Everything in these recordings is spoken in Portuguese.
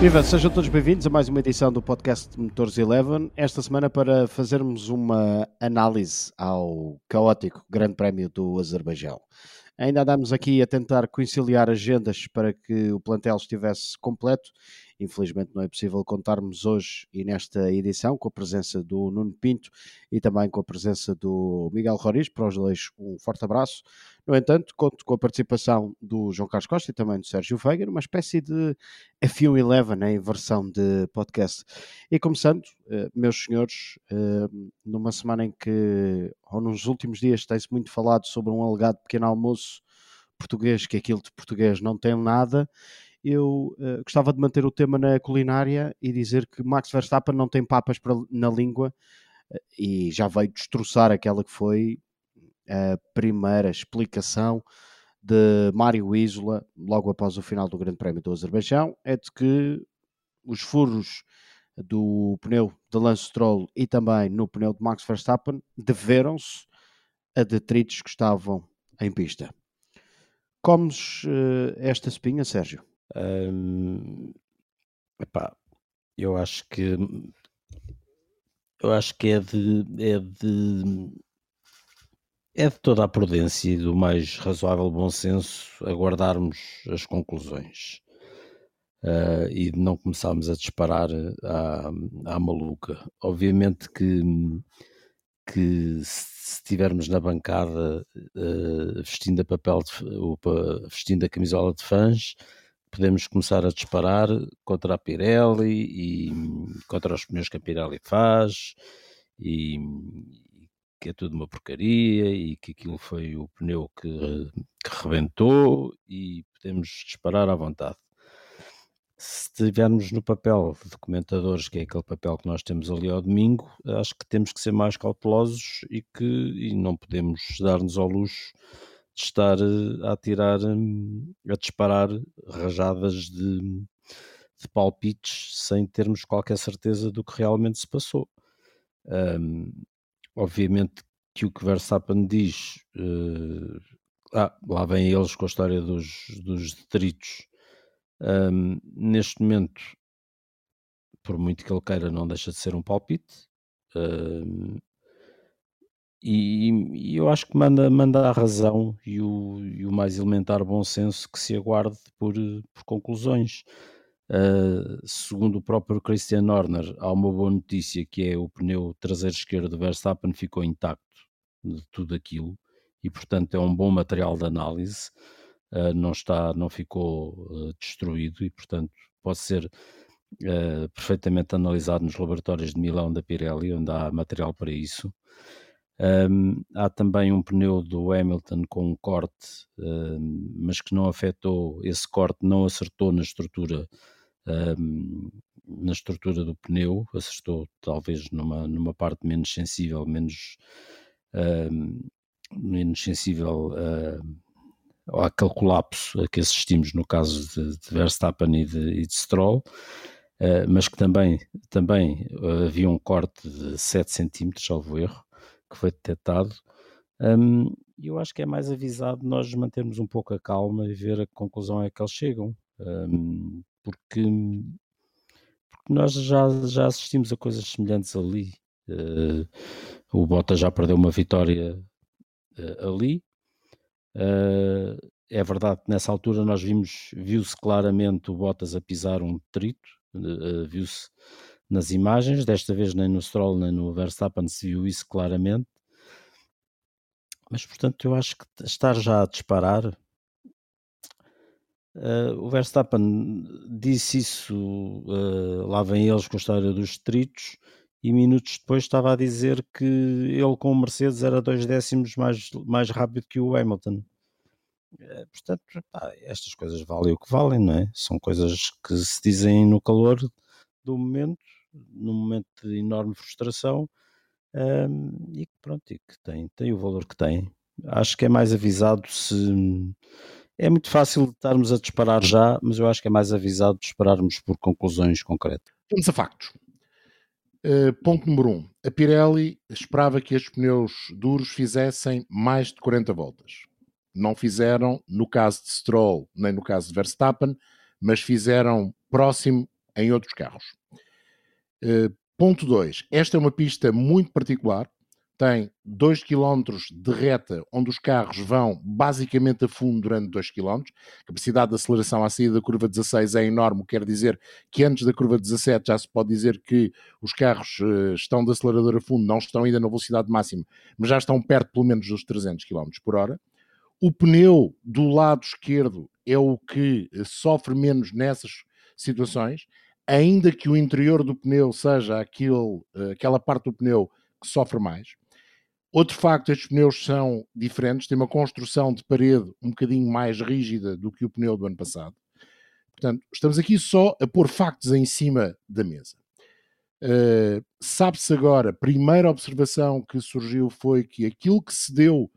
Viva, sejam todos bem-vindos a mais uma edição do podcast Motores Eleven. Esta semana para fazermos uma análise ao caótico Grande Prémio do Azerbaijão. Ainda andamos aqui a tentar conciliar agendas para que o plantel estivesse completo Infelizmente não é possível contarmos hoje e nesta edição com a presença do Nuno Pinto e também com a presença do Miguel Roriz. Para os dois, um forte abraço. No entanto, conto com a participação do João Carlos Costa e também do Sérgio Veiga, numa espécie de F1 Eleven em versão de podcast. E começando, eh, meus senhores, eh, numa semana em que, ou nos últimos dias, tem-se muito falado sobre um alegado pequeno almoço português, que aquilo de português não tem nada, eu uh, gostava de manter o tema na culinária e dizer que Max Verstappen não tem papas pra, na língua uh, e já veio destroçar aquela que foi a primeira explicação de Mário Isola logo após o final do Grande Prémio do Azerbaijão, é de que os furos do pneu de Lance Stroll e também no pneu de Max Verstappen deveram-se a detritos que estavam em pista. Comes uh, esta espinha, Sérgio? Epá, eu acho que eu acho que é de, é de é de toda a prudência e do mais razoável bom senso aguardarmos as conclusões uh, e de não começarmos a disparar à, à maluca. Obviamente que, que se estivermos na bancada uh, vestindo a papel de, vestindo a camisola de fãs, podemos começar a disparar contra a Pirelli e contra os pneus que a Pirelli faz e que é tudo uma porcaria e que aquilo foi o pneu que, que rebentou e podemos disparar à vontade. Se estivermos no papel de documentadores, que é aquele papel que nós temos ali ao domingo, acho que temos que ser mais cautelosos e que e não podemos dar-nos ao luxo de estar eh, a tirar, hum, a disparar rajadas de, de palpites sem termos qualquer certeza do que realmente se passou. Um, obviamente que o que Verstappen diz, uh, ah, lá vem eles com a história dos, dos detritos. Um, neste momento, por muito que ele queira, não deixa de ser um palpite. Um, e, e, eu acho que manda, manda a razão e o, e o mais elementar bom senso que se aguarde por, por conclusões. Uh, segundo o próprio Christian Horner, há uma boa notícia que é o pneu traseiro esquerdo do Verstappen ficou intacto de tudo aquilo e portanto é um bom material de análise, uh, não está, não ficou uh, destruído e portanto pode ser perfeitamente analisado nos laboratórios de Milão da Pirelli, onde há material para isso. Um, há também um pneu do Hamilton com um corte, um, mas que não afetou, esse corte não acertou na estrutura, um, na estrutura do pneu, acertou talvez numa, numa parte menos sensível, menos, menos sensível uh, àquele colapso a que assistimos no caso de, de Verstappen e de, e de Stroll. Uh, mas que também, também havia um corte de 7 centímetros, salvo erro, que foi detectado. Um, eu acho que é mais avisado nós mantermos um pouco a calma e ver a conclusão a que eles chegam, um, porque, porque, nós já, já assistimos a coisas semelhantes ali. Uh, o Bottas já perdeu uma vitória uh, ali. Uh, é verdade que nessa altura nós vimos, viu-se claramente o Bottas a pisar um detrito, viu-se nas imagens, desta vez nem no Stroll nem no Verstappen se viu isso claramente. Mas portanto eu acho que estar já a disparar. Uh, o Verstappen disse isso, uh, lá vem eles com a história dos estritos, e minutos depois estava a dizer que ele com o Mercedes era dois décimos mais, mais rápido que o Hamilton. Uh, portanto, pá, estas coisas valem o que valem, não é? São coisas que se dizem no calor do momento num momento de enorme frustração um, e que pronto, e que tem, tem o valor que tem. Acho que é mais avisado se é muito fácil estarmos a disparar já, mas eu acho que é mais avisado de esperarmos por conclusões concretas. Vamos a factos. Uh, ponto número 1. Um. A Pirelli esperava que estes pneus duros fizessem mais de 40 voltas. Não fizeram no caso de Stroll nem no caso de Verstappen, mas fizeram próximo em outros carros. Uh, ponto 2. Esta é uma pista muito particular. Tem 2 km de reta onde os carros vão basicamente a fundo durante 2 km. A capacidade de aceleração à saída da curva 16 é enorme, quer dizer que antes da curva 17 já se pode dizer que os carros uh, estão de acelerador a fundo, não estão ainda na velocidade máxima, mas já estão perto pelo menos dos 300 km por hora. O pneu do lado esquerdo é o que eh, sofre menos nessas situações, ainda que o interior do pneu seja eh, aquela parte do pneu que sofre mais. Outro facto, estes pneus são diferentes, têm uma construção de parede um bocadinho mais rígida do que o pneu do ano passado. Portanto, estamos aqui só a pôr factos em cima da mesa. Uh, Sabe-se agora, primeira observação que surgiu foi que aquilo que se deu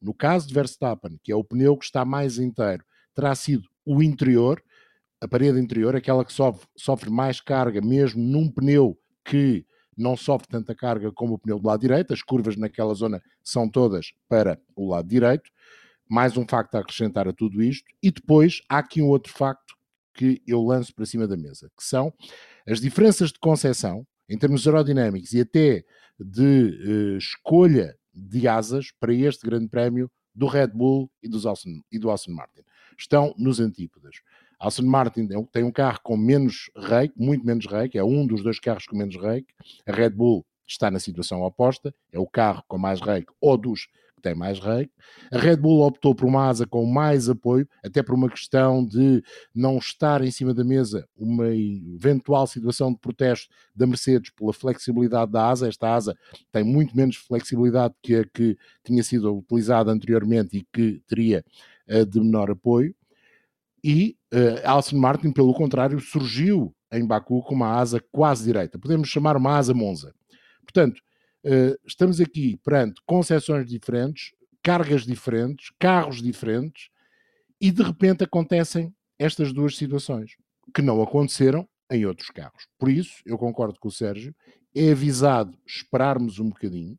no caso de Verstappen, que é o pneu que está mais inteiro, terá sido o interior, a parede interior, aquela que sofre, sofre mais carga, mesmo num pneu que não sofre tanta carga como o pneu do lado direito, as curvas naquela zona são todas para o lado direito. Mais um facto a acrescentar a tudo isto. E depois há aqui um outro facto que eu lanço para cima da mesa, que são as diferenças de concepção em termos aerodinâmicos e até de uh, escolha de asas para este grande prémio do Red Bull e, dos Austin, e do Aston Martin. Estão nos antípodas. Aston Martin tem um carro com menos rake, muito menos rake, é um dos dois carros com menos rake. A Red Bull está na situação oposta, é o carro com mais rake ou dos que tem mais rei. A Red Bull optou por uma asa com mais apoio, até por uma questão de não estar em cima da mesa uma eventual situação de protesto da Mercedes pela flexibilidade da asa. Esta asa tem muito menos flexibilidade que a que tinha sido utilizada anteriormente e que teria uh, de menor apoio. E uh, Alson Martin, pelo contrário, surgiu em Baku com uma asa quase direita. Podemos chamar uma asa Monza. Portanto, Uh, estamos aqui perante concessões diferentes, cargas diferentes, carros diferentes, e de repente acontecem estas duas situações que não aconteceram em outros carros. Por isso, eu concordo com o Sérgio, é avisado esperarmos um bocadinho,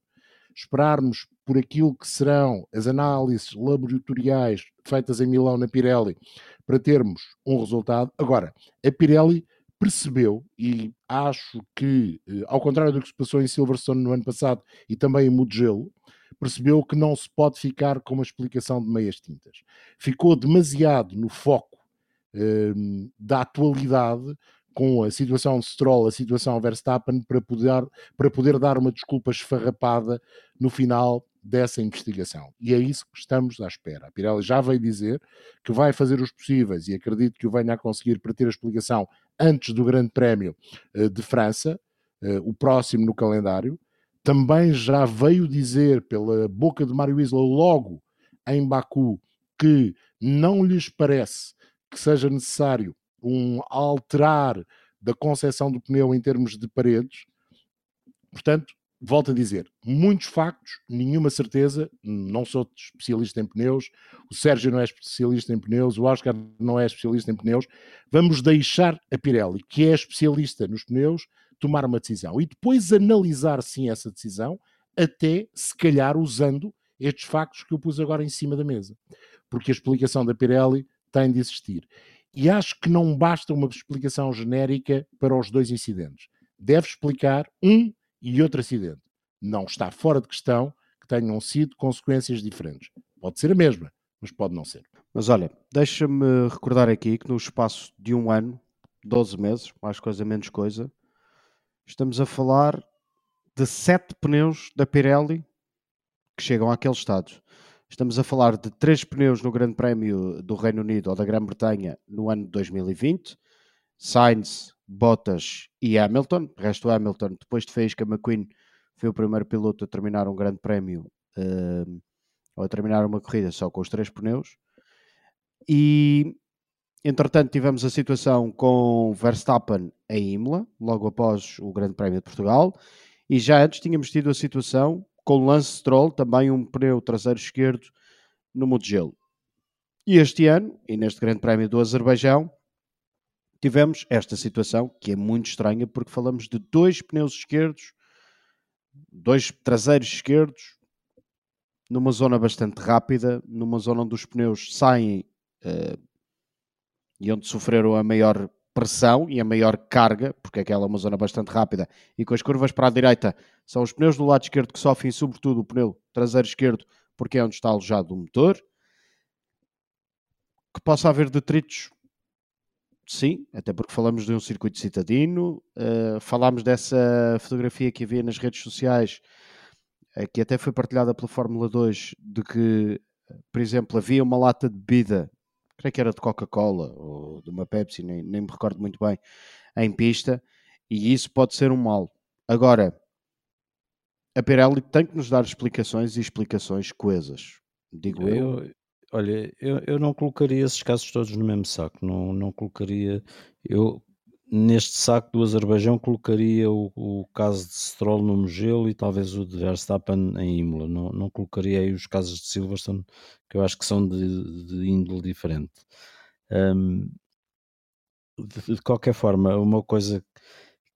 esperarmos por aquilo que serão as análises laboratoriais feitas em Milão na Pirelli para termos um resultado. Agora, a Pirelli percebeu, e acho que, eh, ao contrário do que se passou em Silverstone no ano passado e também em Mugello, percebeu que não se pode ficar com uma explicação de meias tintas. Ficou demasiado no foco um, da atualidade com a situação de Stroll, a situação Verstappen, para poder, para poder dar uma desculpa esfarrapada no final dessa investigação. E é isso que estamos à espera. A Pirelli já veio dizer que vai fazer os possíveis e acredito que o venha a conseguir para ter a explicação antes do Grande Prémio eh, de França, eh, o próximo no calendário. Também já veio dizer pela boca de Mário Isla logo em Baku que não lhes parece que seja necessário um alterar da concepção do pneu em termos de paredes. Portanto, volto a dizer, muitos factos, nenhuma certeza. Não sou especialista em pneus, o Sérgio não é especialista em pneus, o Oscar não é especialista em pneus. Vamos deixar a Pirelli, que é especialista nos pneus, tomar uma decisão e depois analisar sim essa decisão, até se calhar usando estes factos que eu pus agora em cima da mesa. Porque a explicação da Pirelli tem de existir. E acho que não basta uma explicação genérica para os dois incidentes. Deve explicar um e outro acidente. Não está fora de questão que tenham sido consequências diferentes. Pode ser a mesma, mas pode não ser. Mas olha, deixa-me recordar aqui que no espaço de um ano, 12 meses, mais coisa menos coisa, estamos a falar de sete pneus da Pirelli que chegam àquele estado. Estamos a falar de três pneus no Grande Prémio do Reino Unido ou da Grã-Bretanha no ano de 2020. Sainz Bottas e Hamilton. O resto, Hamilton, depois de Faísca McQueen, foi o primeiro piloto a terminar um grande prémio uh, ou a terminar uma corrida só com os três pneus. E entretanto, tivemos a situação com Verstappen em Imola, logo após o Grande Prémio de Portugal. E já antes tínhamos tido a situação com Lance Stroll, também um pneu traseiro esquerdo no Mugello. E este ano, e neste Grande Prémio do Azerbaijão, tivemos esta situação que é muito estranha porque falamos de dois pneus esquerdos, dois traseiros esquerdos, numa zona bastante rápida, numa zona onde os pneus saem uh, e onde sofreram a maior pressão e a maior carga, porque aquela é uma zona bastante rápida, e com as curvas para a direita são os pneus do lado esquerdo que sofrem, sobretudo o pneu traseiro esquerdo, porque é onde está alojado o motor. Que possa haver detritos, sim, até porque falamos de um circuito citadino, uh, falámos dessa fotografia que havia nas redes sociais, uh, que até foi partilhada pela Fórmula 2, de que, por exemplo, havia uma lata de bebida creio que era de Coca-Cola ou de uma Pepsi, nem, nem me recordo muito bem, em pista, e isso pode ser um mal. Agora, a Pirelli tem que nos dar explicações e explicações coesas, digo eu. eu olha, eu, eu não colocaria esses casos todos no mesmo saco, não, não colocaria. Eu, neste saco do Azerbaijão colocaria o, o, caso de Stroll no Mugello e talvez o de Verstappen em Imola. Não, não colocaria aí os casos de Silverstone, que eu acho que são de, de índole diferente. Um, de, de, qualquer forma, uma coisa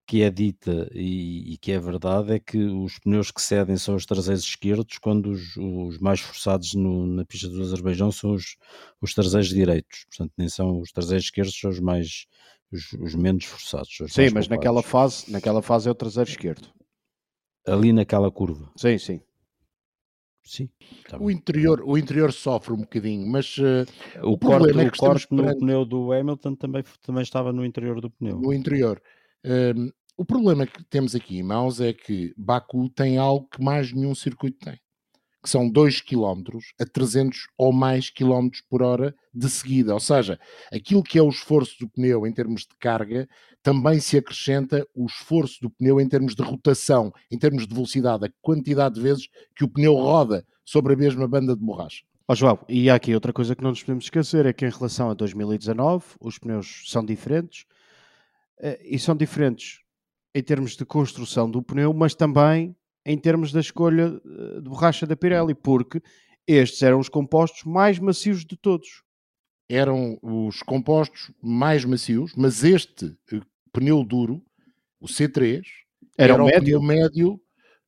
que é dita e, e, que é verdade é que os pneus que cedem são os traseiros esquerdos, quando os, os mais forçados no, na pista do Azerbaijão são os, os traseiros direitos. Portanto, nem são os traseiros esquerdos, são os mais os, os menos forçados. Os sim, mas naquela fase, naquela fase é o traseiro esquerdo. Ali naquela curva. Sim, sim. Sim. Tá o, interior, o interior sofre um bocadinho, mas uh, o, o corte, é que o corte no perante... pneu do Hamilton também, também estava no interior do pneu. No interior. Uh, o problema que temos aqui em mãos é que Baku tem algo que mais nenhum circuito tem que são 2 km a 300 ou mais km por hora de seguida. Ou seja, aquilo que é o esforço do pneu em termos de carga, também se acrescenta o esforço do pneu em termos de rotação, em termos de velocidade, a quantidade de vezes que o pneu roda sobre a mesma banda de borracha. Ó oh, João, e há aqui outra coisa que não nos podemos esquecer, é que em relação a 2019, os pneus são diferentes, eh, e são diferentes em termos de construção do pneu, mas também em termos da escolha eh, de borracha da Pirelli, porque estes eram os compostos mais macios de todos. Eram os compostos mais macios, mas este eh, pneu duro, o C3, era, era o médio. pneu médio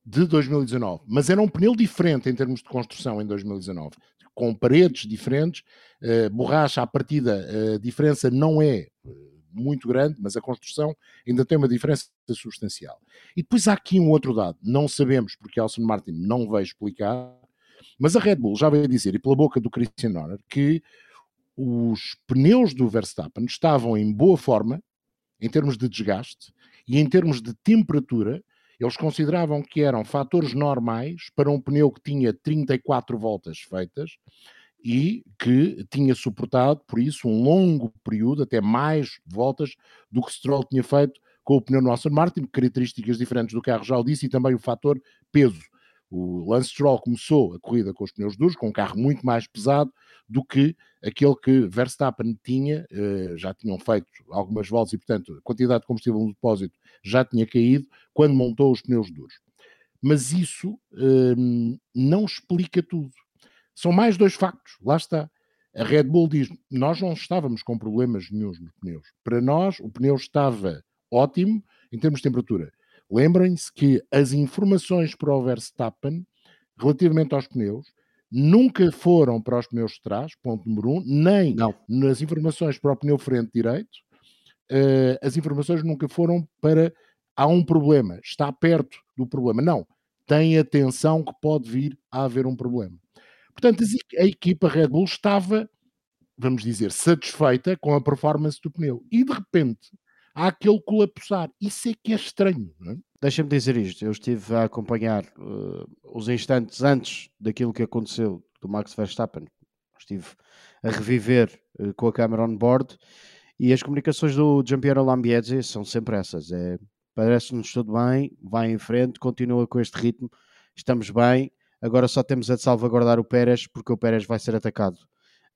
de 2019. Mas era um pneu diferente em termos de construção em 2019, com paredes diferentes, uh, borracha à partida, a diferença não é muito grande, mas a construção ainda tem uma diferença substancial. E depois há aqui um outro dado, não sabemos porque Alson Martin não veio explicar, mas a Red Bull já veio dizer, e pela boca do Christian Horner, que os pneus do Verstappen estavam em boa forma, em termos de desgaste, e em termos de temperatura, eles consideravam que eram fatores normais para um pneu que tinha 34 voltas feitas, e que tinha suportado, por isso, um longo período, até mais voltas, do que Stroll tinha feito com o pneu no Aston Martin, características diferentes do carro, já o disse, e também o fator peso. O Lance Stroll começou a corrida com os pneus duros, com um carro muito mais pesado do que aquele que Verstappen tinha, eh, já tinham feito algumas voltas e, portanto, a quantidade de combustível no depósito já tinha caído quando montou os pneus duros. Mas isso hum, não explica tudo. São mais dois factos, lá está. A Red Bull diz: nós não estávamos com problemas nenhums nos pneus. Para nós, o pneu estava ótimo em termos de temperatura. Lembrem-se que as informações para o Verstappen relativamente aos pneus nunca foram para os pneus de trás, ponto número um, nem não. nas informações para o pneu frente direito. Uh, as informações nunca foram para há um problema, está perto do problema. Não, tem atenção que pode vir a haver um problema. Portanto, a equipa Red Bull estava, vamos dizer, satisfeita com a performance do pneu. E de repente há aquele colapsar. Isso é que é estranho, não é? Deixa-me dizer isto. Eu estive a acompanhar uh, os instantes antes daquilo que aconteceu do Max Verstappen. Estive a reviver uh, com a câmera on board e as comunicações do Giampiero Lambiese são sempre essas. É, Parece-nos tudo bem, vai em frente, continua com este ritmo, estamos bem, Agora só temos a de salvaguardar o Pérez, porque o Pérez vai ser atacado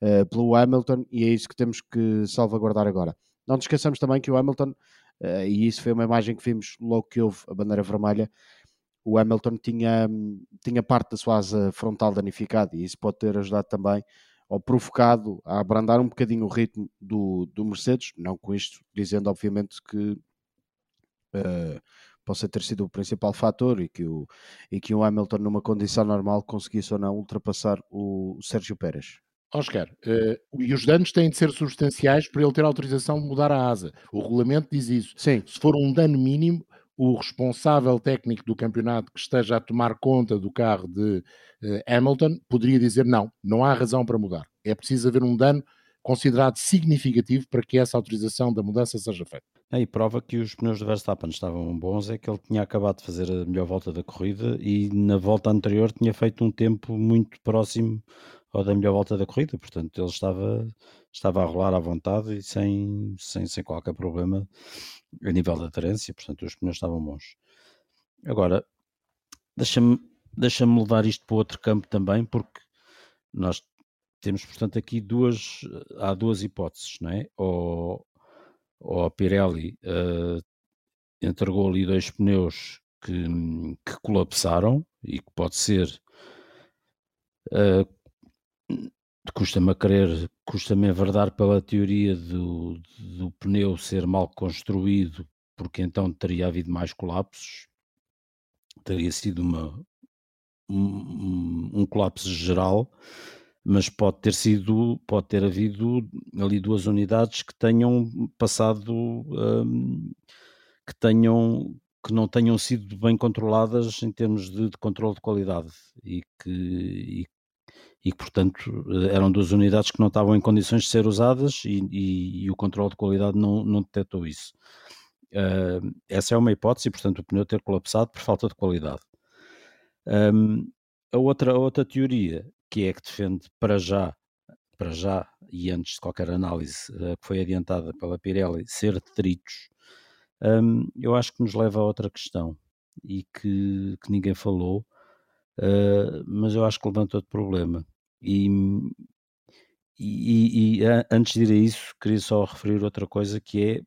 uh, pelo Hamilton e é isso que temos que salvaguardar agora. Não nos esqueçamos também que o Hamilton, uh, e isso foi uma imagem que vimos logo que houve a bandeira vermelha, o Hamilton tinha, tinha parte da sua asa frontal danificada e isso pode ter ajudado também ou provocado a abrandar um bocadinho o ritmo do, do Mercedes, não com isto dizendo obviamente que uh, possa ter sido o principal fator e que o, e que o Hamilton, numa condição normal, conseguisse ou não ultrapassar o, Sérgio Pérez. Oscar, uh, e os danos têm de ser substanciais para ele ter autorização de mudar a asa. O regulamento diz isso. Sim. Se for um dano mínimo, o responsável técnico do campeonato que esteja a tomar conta do carro de uh, Hamilton poderia dizer não, não há razão para mudar. É preciso haver um dano considerado significativo para que essa autorização da mudança seja feita. E prova que os pneus do Verstappen estavam bons é que ele tinha acabado de fazer a melhor volta da corrida e na volta anterior tinha feito um tempo muito próximo ao da melhor volta da corrida, portanto ele estava, estava a rolar à vontade e sem, sem, sem qualquer problema a nível da aderência, portanto os pneus estavam bons. Agora, deixa-me deixa levar isto para outro campo também, porque nós temos, portanto, aqui duas, há duas hipóteses, não é? Ou, ou a Pirelli uh, entregou ali dois pneus que, que colapsaram e que pode ser uh, custa-me a crer, custa-me a verdade pela teoria do, do pneu ser mal construído, porque então teria havido mais colapsos, teria sido uma, um, um colapso geral, mas pode ter sido, pode ter havido ali duas unidades que tenham passado, um, que tenham que não tenham sido bem controladas em termos de, de controle de qualidade e que, e, e portanto, eram duas unidades que não estavam em condições de ser usadas e, e, e o controle de qualidade não, não detectou isso. Uh, essa é uma hipótese, portanto, o pneu ter colapsado por falta de qualidade. Um, a, outra, a outra teoria que é que defende para já, para já e antes de qualquer análise uh, que foi adiantada pela Pirelli, ser detritos, um, eu acho que nos leva a outra questão e que, que ninguém falou, uh, mas eu acho que levanta outro problema. E, e, e, antes de ir a isso, queria só referir outra coisa que é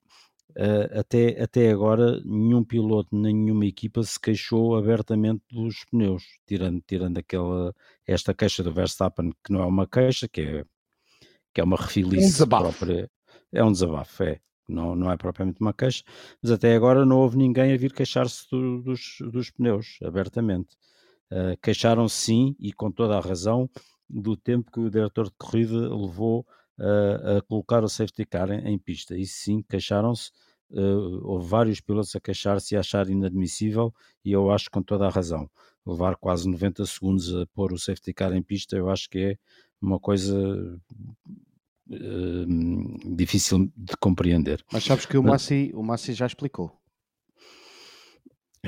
Uh, até, até agora nenhum piloto, nenhuma equipa se queixou abertamente dos pneus, tirando, tirando aquela, esta queixa do Verstappen, que não é uma queixa, que é, que é uma refilice um própria. É um desabafo, é. Não, não é propriamente uma queixa, mas até agora não houve ninguém a vir queixar-se do, dos, dos pneus, abertamente. Uh, Queixaram-se sim, e com toda a razão, do tempo que o diretor de corrida levou uh, a colocar o safety car em, em pista. E sim, queixaram-se, uh, houve vários pilotos a queixar-se e a achar inadmissível, e eu acho com toda a razão. Levar quase 90 segundos a pôr o safety car em pista, eu acho que é uma coisa uh, difícil de compreender. Mas sabes que o Massi, o Massi já explicou.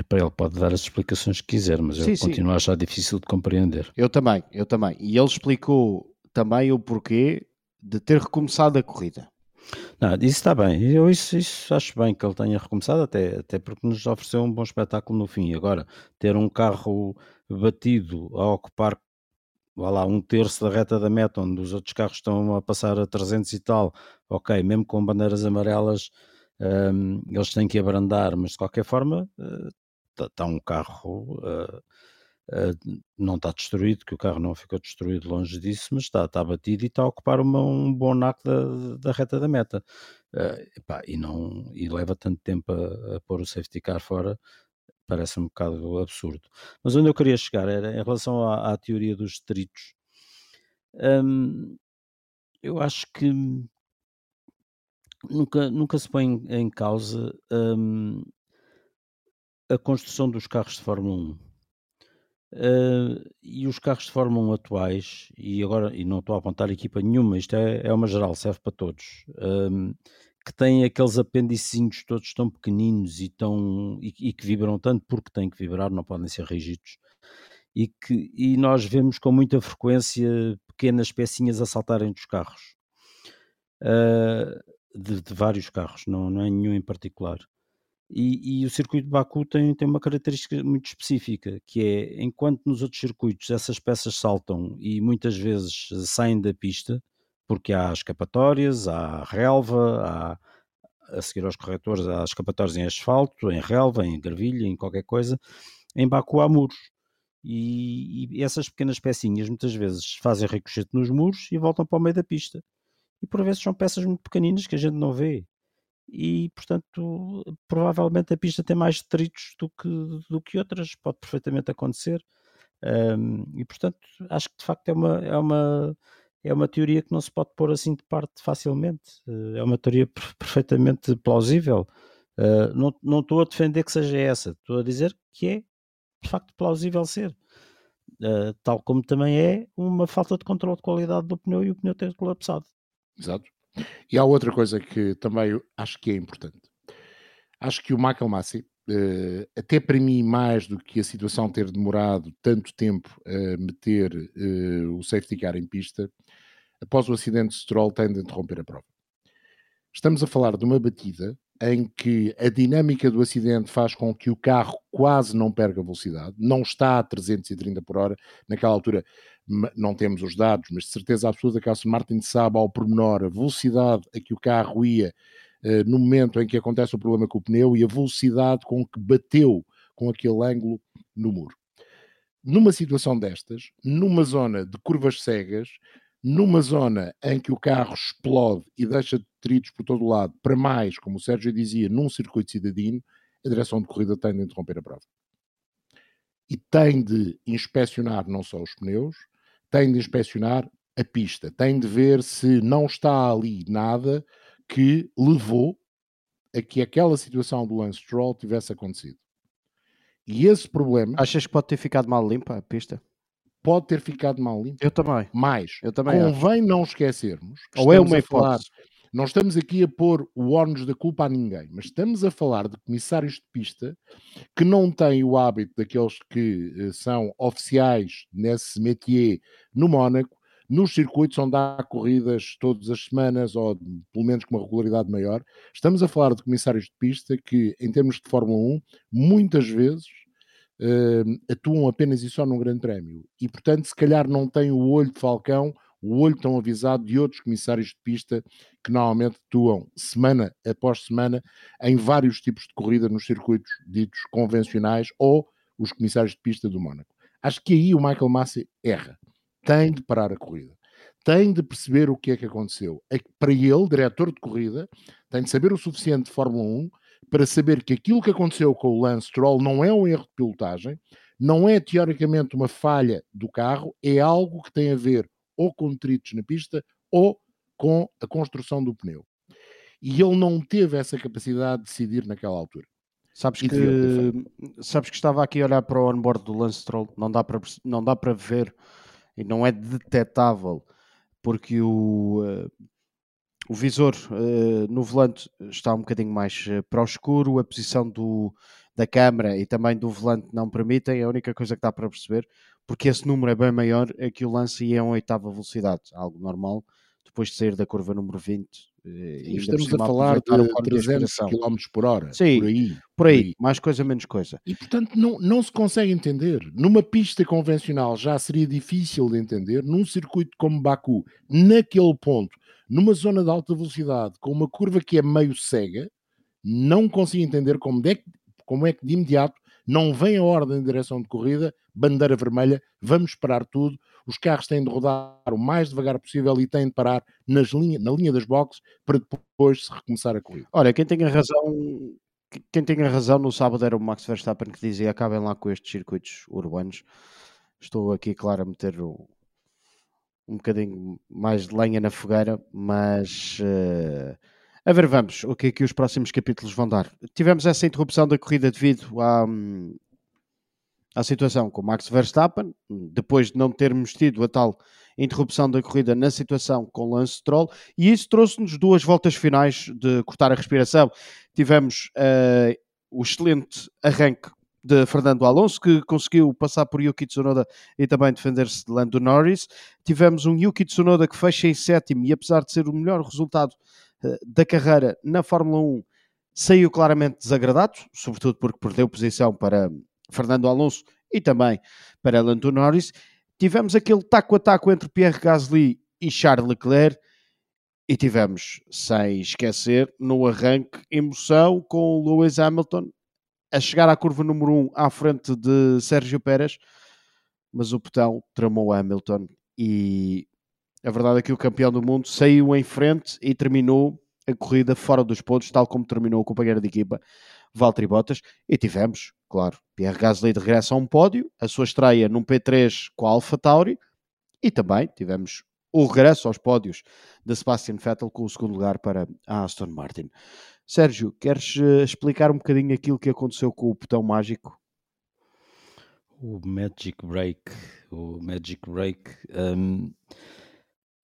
Para ele pode dar as explicações que quiser, mas sim, eu continuo sim. a achar difícil de compreender. Eu também, eu também. E ele explicou também o porquê de ter recomeçado a corrida. Não, isso está bem. Eu isso, isso, acho bem que ele tenha recomeçado, até, até porque nos ofereceu um bom espetáculo no fim. Agora, ter um carro batido a ocupar vá lá, um terço da reta da meta, onde os outros carros estão a passar a 300 e tal, ok, mesmo com bandeiras amarelas, um, eles têm que abrandar, mas de qualquer forma está uh, um carro uh, uh, não está destruído, que o carro não ficou destruído longe disso, mas está, está batido e está a ocupar uma, um bom naco da, da reta da meta. Epá, e, não, e leva tanto tempo a, a pôr o safety car fora, parece um bocado absurdo. Mas onde eu queria chegar era em relação à, à teoria dos detritos. Hum, eu acho que nunca, nunca se põe em causa hum, a construção dos carros de Fórmula 1. Uh, e os carros de Fórmula 1 atuais, e agora e não estou a apontar equipa nenhuma, isto é, é uma geral, serve para todos. Um, que têm aqueles apêndices todos tão pequeninos e, tão, e, e, que vibram tanto porque têm que vibrar, não podem ser rígidos. E, que, e nós vemos com muita frequência pequenas pecinhas a saltarem dos carros. Uh, de, de, vários carros, não, não é nenhum em particular. E, e, o circuito de Baku tem, tem uma característica muito específica, que é, enquanto nos outros circuitos essas peças saltam e muitas vezes saem da pista, porque há escapatórias, há relva, há a seguir aos corretores, há escapatórias em asfalto, em relva, em gravilha, em qualquer coisa. Em Baku há muros. E, e essas pequenas pecinhas muitas vezes fazem ricochete nos muros e voltam para o meio da pista. E por vezes são peças muito pequeninas que a gente não vê. E, portanto, provavelmente a pista tem mais detritos do que, do que outras, pode perfeitamente acontecer. Um, e, portanto, acho que de facto é uma, é uma é uma teoria que não se pode pôr assim de parte facilmente. É uma teoria perfeitamente plausível. Não, não estou a defender que seja essa, estou a dizer que é de facto plausível ser. Tal como também é uma falta de controle de qualidade do pneu e o pneu ter colapsado. Exato. E há outra coisa que também acho que é importante. Acho que o Michael Massey, uh, até para mim, mais do que a situação ter demorado tanto tempo a meter uh, o safety car em pista, após o acidente de Stroll, tem de interromper a prova. Estamos a falar de uma batida em que a dinâmica do acidente faz com que o carro quase não perca velocidade, não está a 330 por hora, naquela altura não temos os dados, mas de certeza absoluta que a Aston Martin sabe ao pormenor a velocidade a que o carro ia uh, no momento em que acontece o problema com o pneu e a velocidade com que bateu com aquele ângulo no muro. Numa situação destas, numa zona de curvas cegas, numa zona em que o carro explode e deixa detritos por todo lado, para mais, como o Sérgio dizia, num circuito cidadino, a direção de corrida tem de interromper a prova. E tem de inspecionar não só os pneus, tem de inspecionar a pista, tem de ver se não está ali nada que levou a que aquela situação do Lance Stroll tivesse acontecido. E esse problema. Achas que pode ter ficado mal limpa a pista? Pode ter ficado mal limpa. Eu também. Mas Eu também convém não esquecermos. Ou é uma falar, hipótese. Não estamos aqui a pôr o ónus da culpa a ninguém, mas estamos a falar de comissários de pista que não têm o hábito daqueles que eh, são oficiais nesse métier no Mónaco, nos circuitos onde há corridas todas as semanas ou pelo menos com uma regularidade maior. Estamos a falar de comissários de pista que, em termos de Fórmula 1, muitas vezes uh, atuam apenas e só num grande prémio. E, portanto, se calhar não têm o olho de falcão, o olho tão avisado de outros comissários de pista que normalmente atuam semana após semana em vários tipos de corrida nos circuitos ditos convencionais ou os comissários de pista do Mónaco. Acho que aí o Michael Massey erra. Tem de parar a corrida. Tem de perceber o que é que aconteceu. É que para ele, diretor de corrida, tem de saber o suficiente de Fórmula 1 para saber que aquilo que aconteceu com o Lance Stroll não é um erro de pilotagem, não é teoricamente uma falha do carro, é algo que tem a ver ou com detritos na pista ou com a construção do pneu. E ele não teve essa capacidade de decidir naquela altura. Sabes que, sabes que estava aqui a olhar para o onboard do Lance Stroll, não dá para, não dá para ver e não é detetável porque o, uh, o visor uh, no volante está um bocadinho mais uh, para o escuro, a posição do, da câmara e também do volante não permitem, é a única coisa que dá para perceber, porque esse número é bem maior, é que o lance ia a uma oitava velocidade, algo normal, depois de sair da curva número 20. E estamos a falar de 300 km por hora, Sim, por aí. Por aí, por aí, mais coisa, menos coisa. E portanto não, não se consegue entender. Numa pista convencional já seria difícil de entender, num circuito como Baku, naquele ponto, numa zona de alta velocidade, com uma curva que é meio cega, não consigo entender como é que, como é que de imediato não vem a ordem de direção de corrida, bandeira vermelha, vamos parar tudo, os carros têm de rodar o mais devagar possível e têm de parar nas linha, na linha das boxes para depois se recomeçar a corrida. Olha, quem tem a razão, quem tem a razão no sábado era o Max Verstappen que dizia acabem lá com estes circuitos urbanos. Estou aqui, claro, a meter um, um bocadinho mais de lenha na fogueira, mas uh, a ver, vamos, o que é que os próximos capítulos vão dar. Tivemos essa interrupção da corrida devido à, à situação com Max Verstappen, depois de não termos tido a tal interrupção da corrida na situação com Lance Stroll, e isso trouxe-nos duas voltas finais de cortar a respiração. Tivemos uh, o excelente arranque de Fernando Alonso, que conseguiu passar por Yuki Tsunoda e também defender-se de Lando Norris. Tivemos um Yuki Tsunoda que fecha em sétimo e apesar de ser o melhor resultado da carreira na Fórmula 1, saiu claramente desagradado, sobretudo porque perdeu posição para Fernando Alonso e também para Lando Norris. Tivemos aquele taco a taco entre Pierre Gasly e Charles Leclerc e tivemos, sem esquecer, no arranque, emoção com Lewis Hamilton a chegar à curva número 1 à frente de Sérgio Pérez, mas o botão tramou Hamilton e a verdade é que o campeão do mundo saiu em frente e terminou a corrida fora dos pontos, tal como terminou o companheiro de equipa Valtteri Bottas, e tivemos, claro, Pierre Gasly de regresso a um pódio, a sua estreia num P3 com a Alpha Tauri, e também tivemos o regresso aos pódios de Sebastian Vettel com o segundo lugar para a Aston Martin. Sérgio, queres uh, explicar um bocadinho aquilo que aconteceu com o botão mágico? O Magic Break, o Magic Break, um,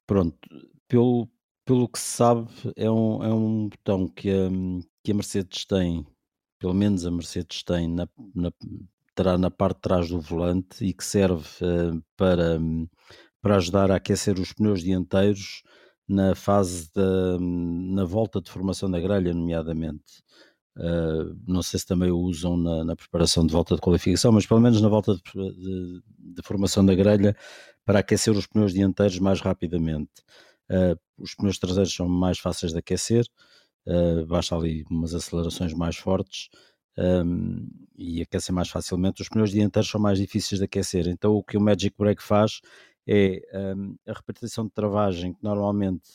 pronto, pelo, pelo que se sabe, é um, é um botão que a, que a Mercedes tem, pelo menos a Mercedes tem, na, na, terá na parte de trás do volante e que serve uh, para, para ajudar a aquecer os pneus dianteiros na fase da na volta de formação da grelha, nomeadamente. Uh, não sei se também o usam na, na, preparação de volta de qualificação, mas pelo menos na volta de, de, de formação da grelha para aquecer os pneus dianteiros mais rapidamente. Uh, os pneus traseiros são mais fáceis de aquecer, uh, basta ali umas acelerações mais fortes um, e aquecem mais facilmente. Os pneus dianteiros são mais difíceis de aquecer, então o que o Magic Brake faz é um, a repartição de travagem que normalmente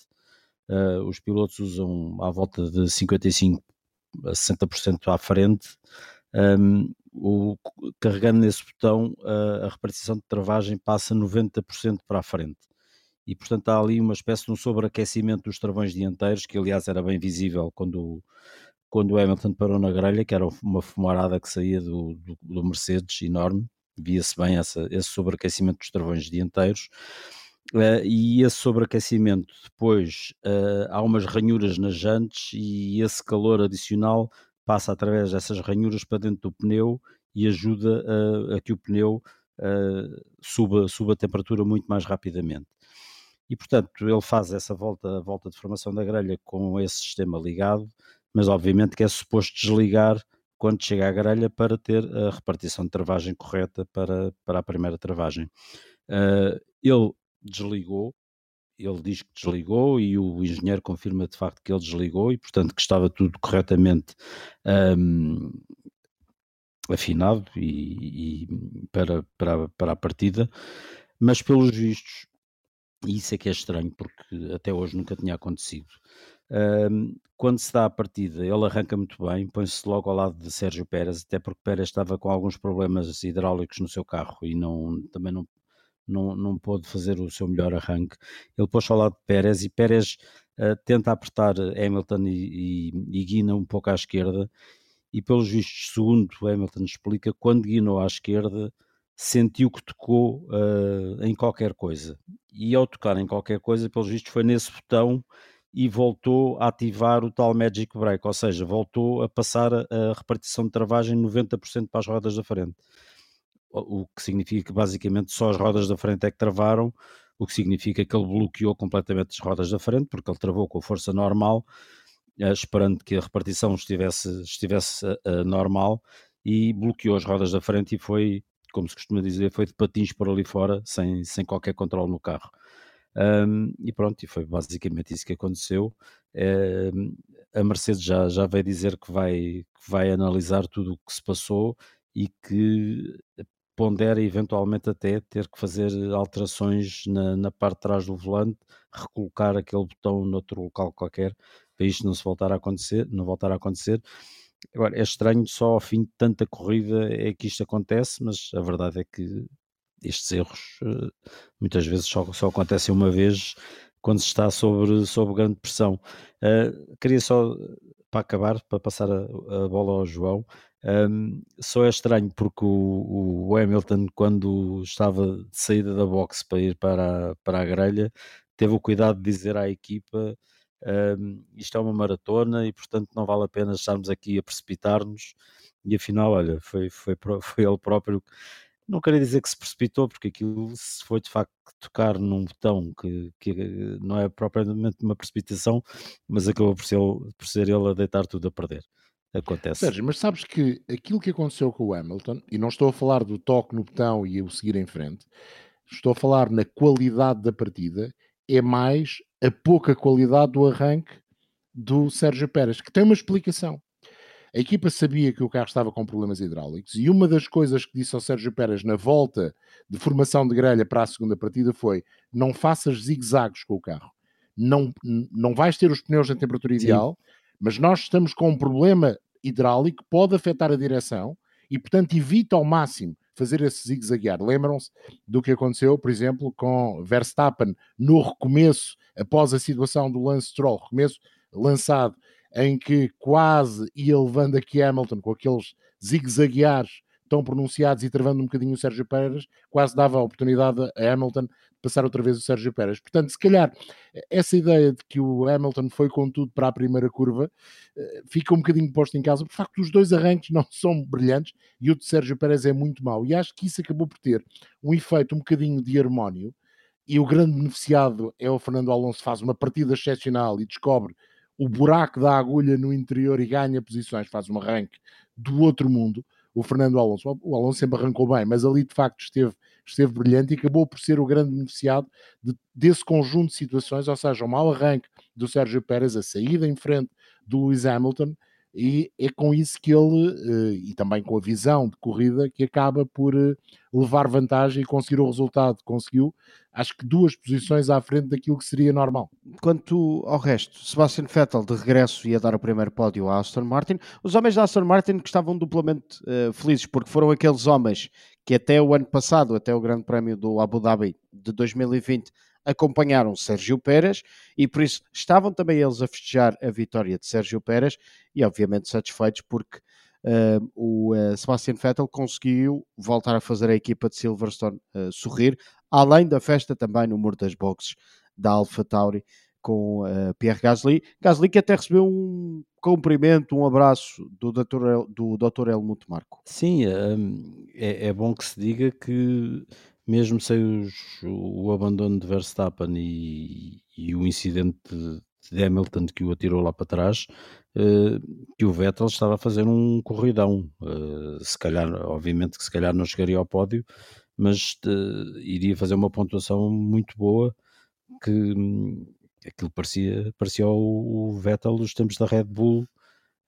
uh, os pilotos usam à volta de 55 a 60% à frente. Um, o, carregando nesse botão, uh, a repartição de travagem passa 90% para a frente e portanto há ali uma espécie de um sobreaquecimento dos travões dianteiros, que aliás era bem visível quando, quando o Hamilton parou na grelha, que era uma fumarada que saía do, do, do Mercedes enorme, via-se bem essa, esse sobreaquecimento dos travões dianteiros. Uh, e esse sobreaquecimento depois uh, há umas ranhuras nas jantes e esse calor adicional passa através dessas ranhuras para dentro do pneu e ajuda a, a que o pneu uh, suba, suba a temperatura muito mais rapidamente e portanto ele faz essa volta, volta de formação da grelha com esse sistema ligado, mas obviamente que é suposto desligar quando chega à grelha para ter a repartição de travagem correta para, para a primeira travagem. Uh, ele desligou, ele diz que desligou e o engenheiro confirma de facto que ele desligou e portanto que estava tudo corretamente um, afinado e, e, para, para, para a partida, mas pelos vistos e isso é que é estranho, porque até hoje nunca tinha acontecido. Um, quando se dá a partida, ele arranca muito bem, põe-se logo ao lado de Sérgio Pérez, até porque Pérez estava com alguns problemas hidráulicos no seu carro e não, também não, não, não pôde fazer o seu melhor arranque. Ele pôs ao lado de Pérez e Pérez uh, tenta apertar Hamilton e, e, e guina um pouco à esquerda. E pelos vistos, segundo Hamilton explica, quando guinou à esquerda, sentiu que tocou uh, em qualquer coisa. E ao tocar em qualquer coisa, pelos vistos, foi nesse botão e voltou a ativar o tal Magic Break, ou seja, voltou a passar a, repartição de travagem 90% para as rodas da frente. O, que significa que basicamente só as rodas da frente é que travaram, o que significa que ele bloqueou completamente as rodas da frente, porque ele travou com a força normal, uh, esperando que a repartição estivesse, estivesse uh, normal, e bloqueou as rodas da frente e foi como se costuma dizer, foi de patins por ali fora, sem, sem qualquer controle no carro. Um, e pronto, e foi basicamente isso que aconteceu. Um, a Mercedes já, já veio dizer que vai, que vai analisar tudo o que se passou e que pondera eventualmente até ter que fazer alterações na, na parte de trás do volante, recolocar aquele botão noutro local qualquer, para isto não se voltar a acontecer, não voltar a acontecer. Agora, é estranho só ao fim de tanta corrida é que isto acontece, mas a verdade é que estes erros eh, muitas vezes só, só acontecem uma vez quando se está sobre, sobre grande pressão. Uh, queria só, para acabar, para passar a, a bola ao João, um, só é estranho porque o, o, Hamilton, quando estava de saída da box para ir para, para a grelha, teve o cuidado de dizer à equipa um, isto é uma maratona e, portanto, não vale a pena estarmos aqui a precipitar-nos. E afinal, olha, foi, foi, foi ele próprio. Não queria dizer que se precipitou, porque aquilo se foi de facto tocar num botão que, que não é propriamente uma precipitação, mas acabou por ser, por ser ele a deitar tudo a perder. Acontece. Sérgio, mas sabes que aquilo que aconteceu com o Hamilton, e não estou a falar do toque no botão e o seguir em frente, estou a falar na qualidade da partida, é mais a pouca qualidade do arranque do Sérgio Pérez, que tem uma explicação. A equipa sabia que o carro estava com problemas hidráulicos e uma das coisas que disse ao Sérgio Pérez na volta de formação de grelha para a segunda partida foi: não faças zigue-zagues com o carro. Não, não vais ter os pneus na temperatura ideal, Sim. Mas nós estamos com um problema hidráulico que pode afetar a direção e, portanto, evita ao máximo fazer esse zigue-zaguear. Lembram-se do que aconteceu, por exemplo, com Verstappen no recomeço, após a situação do Lance Stroll, recomeço lançado, em que quase ia levando aqui Hamilton com aqueles zigue-zagueares tão pronunciados e travando um bocadinho o Sérgio Pérez, quase dava a oportunidade a Hamilton passar outra vez o Sérgio Pérez. Portanto, se calhar, essa ideia de que o Hamilton foi com tudo para a primeira curva eh, fica um bocadinho posto em casa, por facto os dois arranques não são brilhantes e o de Sérgio Pérez é muito mau. E acho que isso acabou por ter um efeito um bocadinho de harmónio e o grande beneficiado é o Fernando Alonso, faz uma partida excepcional e descobre o buraco da agulha no interior e ganha posições, faz um arranque do outro mundo o Fernando Alonso. O Alonso sempre arrancou bem, mas ali de facto esteve, esteve brilhante e acabou por ser o grande beneficiado de, desse conjunto de situações, ou seja, o mau arranque do Sérgio Pérez, a saída em frente do Lewis Hamilton, e é com isso que ele, eh, e também com a visão de corrida, que acaba por eh, levar vantagem e conseguir o resultado conseguiu, acho que duas posições à frente daquilo que seria normal. Quanto ao resto, Sebastian Vettel de regresso ia dar o primeiro pódio à Aston Martin. Os homens da Aston Martin que estavam duplamente uh, felizes porque foram aqueles homens que até o ano passado, até o Grande Prémio do Abu Dhabi de 2020, acompanharam Sérgio Pérez e por isso estavam também eles a festejar a vitória de Sérgio Pérez e obviamente satisfeitos porque uh, o uh, Sebastian Vettel conseguiu voltar a fazer a equipa de Silverstone uh, sorrir, além da festa também no muro das boxes da Alpha Tauri com Pierre Gasly. Gasly que até recebeu um cumprimento, um abraço do Dr. do Dr. Helmut Marko. Sim, é, é bom que se diga que mesmo sem os, o abandono de Verstappen e, e o incidente de, de, Hamilton que o atirou lá para trás, uh, que o Vettel estava a fazer um corridão. Uh, se calhar, obviamente que se calhar não chegaria ao pódio, mas uh, iria fazer uma pontuação muito boa que hum, aquilo parecia, parecia o, o Vettel dos tempos da Red Bull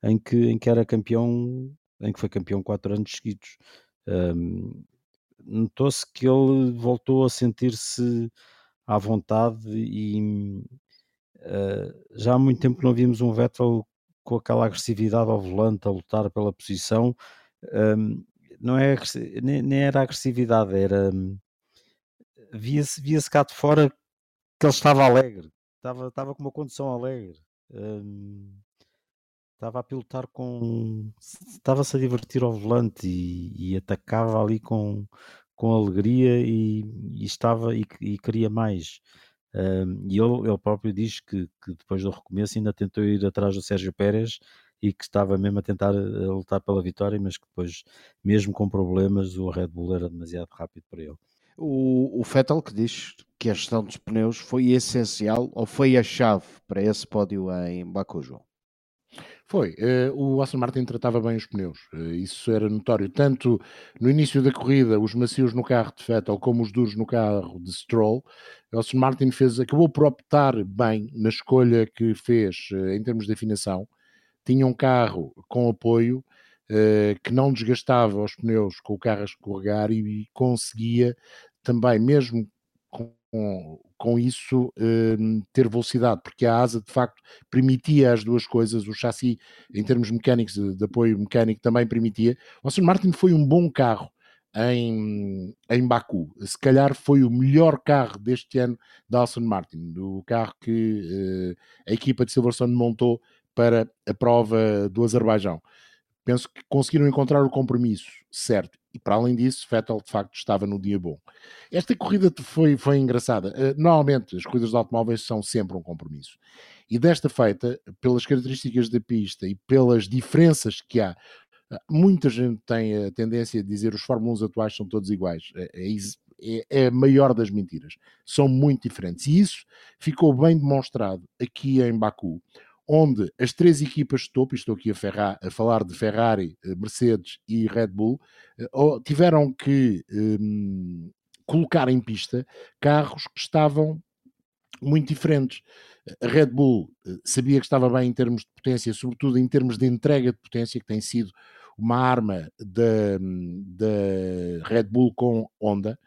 em que, em que era campeão, em que foi campeão quatro anos seguidos. Um, notou-se que ele voltou a sentir-se à vontade e uh, já há muito tempo não víamos um Vettel com aquela agressividade ao volante, a lutar pela posição. Um, não é, nem, nem, era agressividade, era via-se via cá de fora que ele estava alegre, estava, estava com uma condição alegre. Um, estava a pilotar com. estava-se a divertir ao volante e, e, atacava ali com, com alegria e, e estava e, e, queria mais. Um, e ele, ele próprio diz que, que, depois do recomeço ainda tentou ir atrás do Sérgio Pérez e que estava mesmo a tentar a lutar pela vitória, mas que depois, mesmo com problemas, o Red Bull era demasiado rápido para ele. O, o Vettel que diz que a gestão dos pneus foi essencial ou foi a chave para esse pódio em Baku, João? Foi. Uh, o Aston Martin tratava bem os pneus. Uh, isso era notório. Tanto no início da corrida, os macios no carro de Vettel, como os duros no carro de Stroll. O Aston Martin fez, acabou por optar bem na escolha que fez uh, em termos de afinação. Tinha um carro com apoio que não desgastava os pneus com o carro a escorregar e conseguia também, mesmo com, com isso um, ter velocidade, porque a asa de facto permitia as duas coisas, o chassi em termos mecânicos, de, de apoio mecânico também permitia. O Aston Martin foi um bom carro em, em Baku, se calhar foi o melhor carro deste ano da Aston Martin, do carro que uh, a equipa de Silverstone montou para a prova do Azerbaijão penso que conseguiram encontrar o compromisso certo. E para além disso, Vettel de facto estava no dia bom. Esta corrida foi, foi engraçada. Eh, normalmente as corridas de automóveis são sempre um compromisso. E desta feita, pelas características da pista e pelas diferenças que há, eh, muita gente tem a tendência de dizer os Fórmula 1 atuais são todos iguais. É, é, é, é a maior das mentiras. São muito diferentes. E isso ficou bem demonstrado aqui em Baku onde as três equipas de topo, estou aqui a, a falar de Ferrari, eh, Mercedes e Red Bull, eh, tiveram que um, colocar em pista carros que estavam muito diferentes. A Red Bull eh, sabia que estava bem em termos de potência, sobretudo em termos de entrega de potência, que tem sido uma arma da Red Bull com Honda.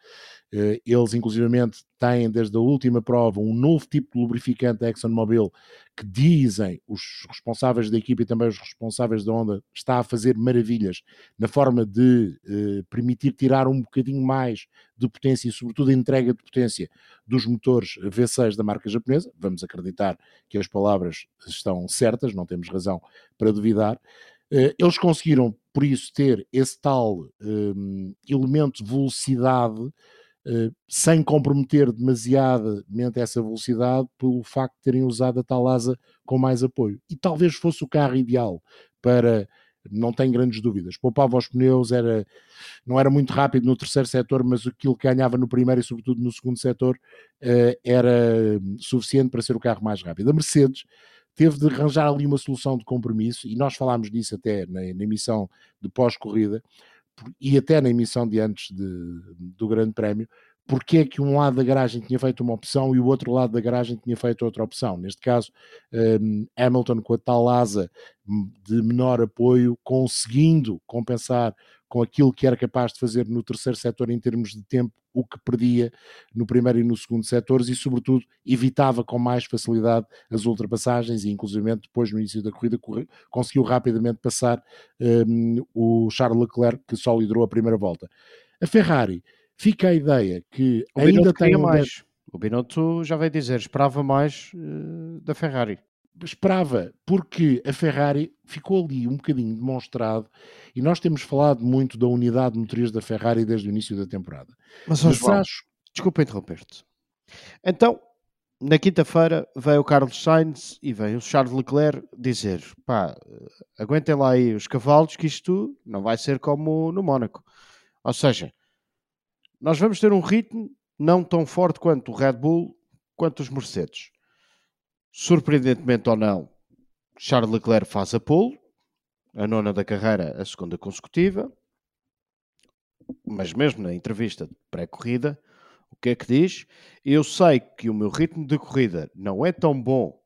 Eles, inclusivamente, têm desde a última prova um novo tipo de lubrificante da ExxonMobil que dizem os responsáveis da equipe e também os responsáveis da Honda está a fazer maravilhas na forma de eh, permitir tirar um bocadinho mais de potência e sobretudo entrega de potência dos motores V6 da marca japonesa. Vamos acreditar que as palavras estão certas, não temos razão para duvidar. Eh, eles conseguiram, por isso, ter esse tal um, elemento de velocidade sem comprometer demasiadamente essa velocidade pelo facto de terem usado a tal asa com mais apoio. E talvez fosse o carro ideal para, não tenho grandes dúvidas, poupava os pneus, era, não era muito rápido no terceiro setor, mas aquilo que ganhava no primeiro e sobretudo no segundo setor uh, era suficiente para ser o carro mais rápido. A Mercedes teve de arranjar ali uma solução de compromisso, e nós falámos disso até na, na emissão de pós-corrida, e até na emissão de antes de, do Grande Prémio, porque é que um lado da garagem tinha feito uma opção e o outro lado da garagem tinha feito outra opção. Neste caso, um, Hamilton com a tal asa de menor apoio, conseguindo compensar com aquilo que era capaz de fazer no terceiro setor em termos de tempo, o que perdia no primeiro e no segundo setores e, sobretudo, evitava com mais facilidade as ultrapassagens e, inclusive, depois no início da corrida, conseguiu rapidamente passar um, o Charles Leclerc, que só liderou a primeira volta. A Ferrari fica a ideia que o ainda tem um mais. O Binotto já veio dizer, esperava mais uh, da Ferrari. Esperava, porque a Ferrari ficou ali um bocadinho demonstrado, e nós temos falado muito da unidade motriz da Ferrari desde o início da temporada. Mas, Mas João, acho... desculpa interromper-te. Então, na quinta-feira veio o Carlos Sainz e veio o Charles Leclerc dizer: pá, aguentem lá aí os cavalos, que isto não vai ser como no Mónaco. Ou seja, nós vamos ter um ritmo não tão forte quanto o Red Bull, quanto os Mercedes. Surpreendentemente ou não, Charles Leclerc faz a pole, a nona da carreira, a segunda consecutiva. Mas mesmo na entrevista de pré-corrida, o que é que diz? Eu sei que o meu ritmo de corrida não é tão bom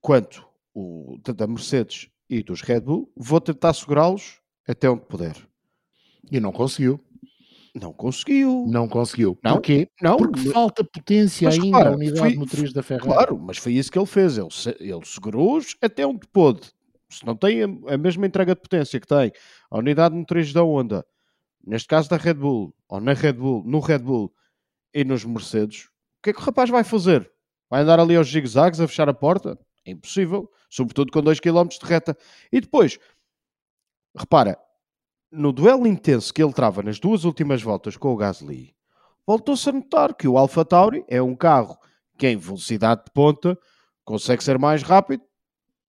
quanto o da Mercedes e dos Red Bull, vou tentar segurá-los até onde puder. E não conseguiu. Não conseguiu. Não conseguiu. Não? Porquê? Não. Porque falta potência mas, ainda claro, unidade foi, motriz da Ferrari. Claro, mas foi isso que ele fez. Ele, ele segurou-os até onde pôde. Se não tem a, a, mesma entrega de potência que tem a unidade motriz da Honda, neste caso da Red Bull, ou na Red Bull, no Red Bull e nos Mercedes, o que é que o rapaz vai fazer? Vai andar ali aos zigue-zagues a fechar a porta? É impossível. Sobretudo com 2 km de reta. E depois, repara, no duelo intenso que ele trava nas duas últimas voltas com o Gasly, voltou-se a notar que o Alfa Tauri é um carro que em velocidade de ponta consegue ser mais rápido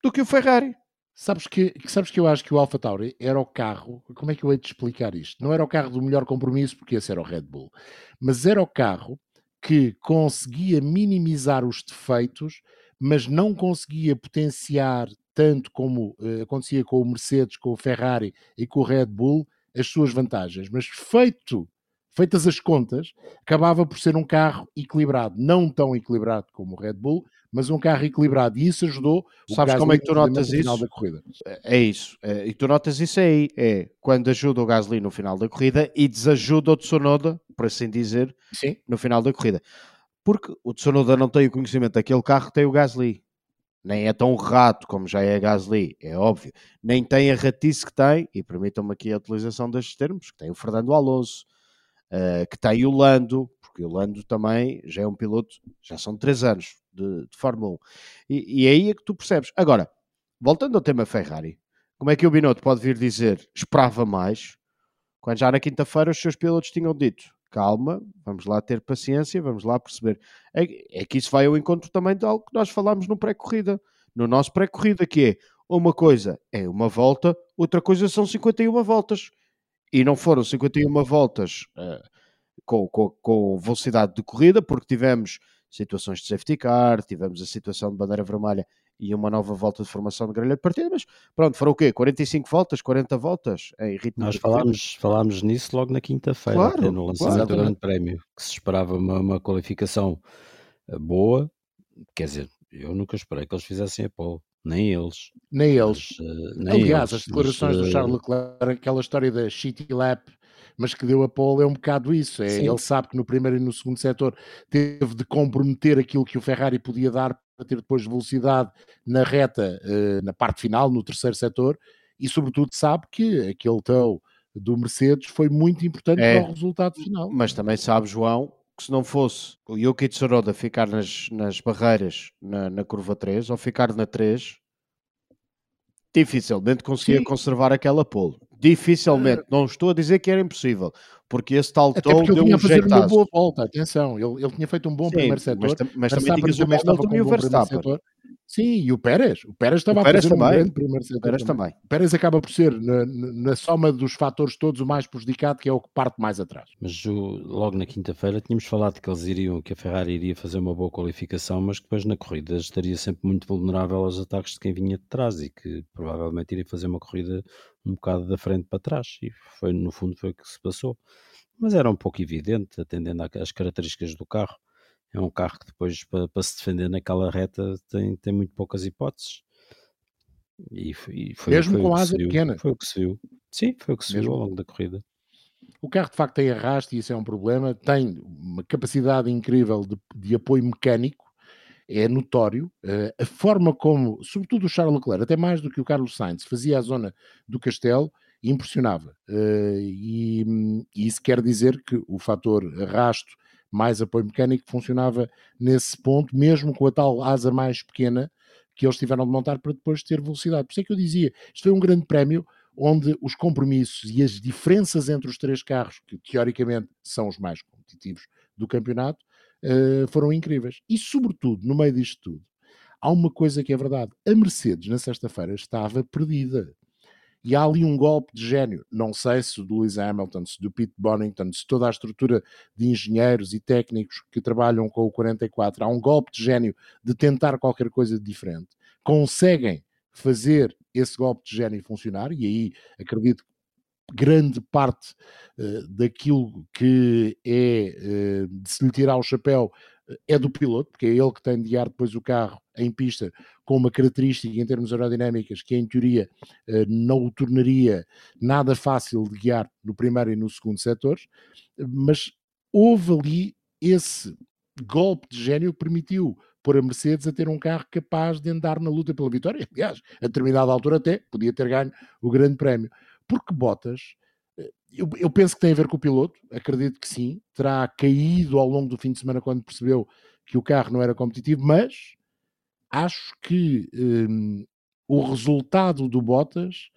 do que o Ferrari. Sabes que, sabes que eu acho que o Alfa Tauri era o carro, como é que eu hei de explicar isto? Não era o carro do melhor compromisso, porque esse era o Red Bull, mas era o carro que conseguia minimizar os defeitos, mas não conseguia potenciar tanto como uh, acontecia com o Mercedes, com o Ferrari e com o Red Bull, as suas vantagens. Mas feito, feitas as contas, acabava por ser um carro equilibrado, não tão equilibrado como o Red Bull, mas um carro equilibrado e isso ajudou. Sabes como é que tu notas isso? Final da corrida. É, é isso. É, e tu notas isso aí. É quando ajuda o Gasly no final da corrida e desajuda o Tsunoda, por assim dizer, Sim. no final da corrida. Porque o Tsunoda não tem o conhecimento daquele carro que tem o Gasly nem é tão rato como já é a Gasly, é óbvio, nem tem a ratice que tem, e permitam-me aqui a utilização destes termos, que tem o Fernando Alonso, uh, que tem o Lando, porque o Lando também já é um piloto, já são três anos de, de Fórmula 1, e, e é aí é que tu percebes. Agora, voltando ao tema Ferrari, como é que o Binotto pode vir dizer esperava mais, quando já na quinta-feira os seus pilotos tinham dito calma, vamos lá ter paciência, vamos lá perceber. É, é, que isso vai ao encontro também de algo que nós falámos no pré-corrida, no nosso pré-corrida, que é uma coisa é uma volta, outra coisa são 51 voltas. E não foram 51 voltas uh, com, com, com velocidade de corrida, porque tivemos situações de safety car, tivemos a situação de bandeira vermelha e uma nova volta de formação de grelha de partida, mas pronto, foram o quê? 45 voltas, 40 voltas em ritmo Nós falámos, falámos nisso logo na quinta-feira, claro, no lançamento claro. do Grande Prémio, que se esperava uma, uma, qualificação eh, boa, quer dizer, eu nunca esperei que eles fizessem a pole, nem eles. Nem eles. Mas, uh, nem Aliás, eles, as declarações mas, do Charles Leclerc, aquela história da shitty lap, mas que deu a pole é um bocado isso. É, ele sabe que no primeiro e no segundo setor teve de comprometer aquilo que o Ferrari podia dar ter depois velocidade na reta, uh, na parte final, no terceiro setor, e sobretudo sabe que aquele tow do Mercedes foi muito importante é, para o resultado final. Mas também sabe, João, que se não fosse o Yuki Tsunoda ficar nas, nas barreiras na, na curva 3 ou ficar na 3, dificilmente conseguia Sim. conservar aquela pole. Dificilmente, não estou a dizer que era impossível, porque esse tal ele tinha um fazer uma boa volta, atenção, ele, ele tinha feito um bom Sim, primeiro setor, mas, mas também tinhas o Hamilton e o Verstappen. Sim, e o Pérez. O Pérez estava o Pérez a fazer também. um grande primeiro setor. O Pérez também. também. O Pérez acaba por ser, na, na, soma dos fatores todos, o mais prejudicado, que é o que parte mais atrás. Mas o, logo na quinta-feira tínhamos falado que eles iriam, que a Ferrari iria fazer uma boa qualificação, mas que depois na corrida estaria sempre muito vulnerável aos ataques de quem vinha de trás e que provavelmente iria fazer uma corrida um bocado da frente para trás. E foi, no fundo, foi o que se passou. Mas era um pouco evidente, atendendo às características do carro é um carro que depois para, para, se defender naquela reta tem, tem muito poucas hipóteses. E, e foi, Mesmo foi com asa pequena. Foi o que se viu. Sim, foi o que se Mesmo. viu ao longo da corrida. O carro de facto tem arrasto e isso é um problema. Tem uma capacidade incrível de, de apoio mecânico, é notório. Uh, a forma como, sobretudo o Charles Leclerc, até mais do que o Carlos Sainz, fazia a zona do Castelo, impressionava. Uh, e, e, isso quer dizer que o fator arrasto mais apoio mecânico, funcionava nesse ponto, mesmo com a tal asa mais pequena que eles tiveram de montar para depois ter velocidade. Por isso é que eu dizia, isto foi um grande prémio onde os compromissos e as diferenças entre os três carros, que teoricamente são os mais competitivos do campeonato, uh, foram incríveis. E, sobretudo, no meio disto tudo, há uma coisa que é verdade: a Mercedes, na sexta-feira, estava perdida. E há ali um golpe de gênio. Não sei se do Lewis Hamilton, se do Pete Bonington, se toda a estrutura de engenheiros e técnicos que trabalham com o 44. Há um golpe de gênio de tentar qualquer coisa de diferente. Conseguem fazer esse golpe de gênio funcionar, e aí acredito que grande parte uh, daquilo que é uh, de se lhe tirar o chapéu é do piloto, porque é ele que tem de guiar depois o carro em pista com uma característica em termos aerodinâmicas que em teoria eh, não o tornaria nada fácil de guiar no primeiro e no segundo setores, mas houve ali esse golpe de gênio que permitiu pôr a Mercedes a ter um carro capaz de andar na luta pela vitória. Aliás, a determinada altura até podia ter ganho o grande prémio. Porque Bottas eu, eu, penso que tem a ver com o piloto, acredito que sim. Terá caído ao longo do fim de semana quando percebeu que o carro não era competitivo, mas acho que um, o resultado do Bottas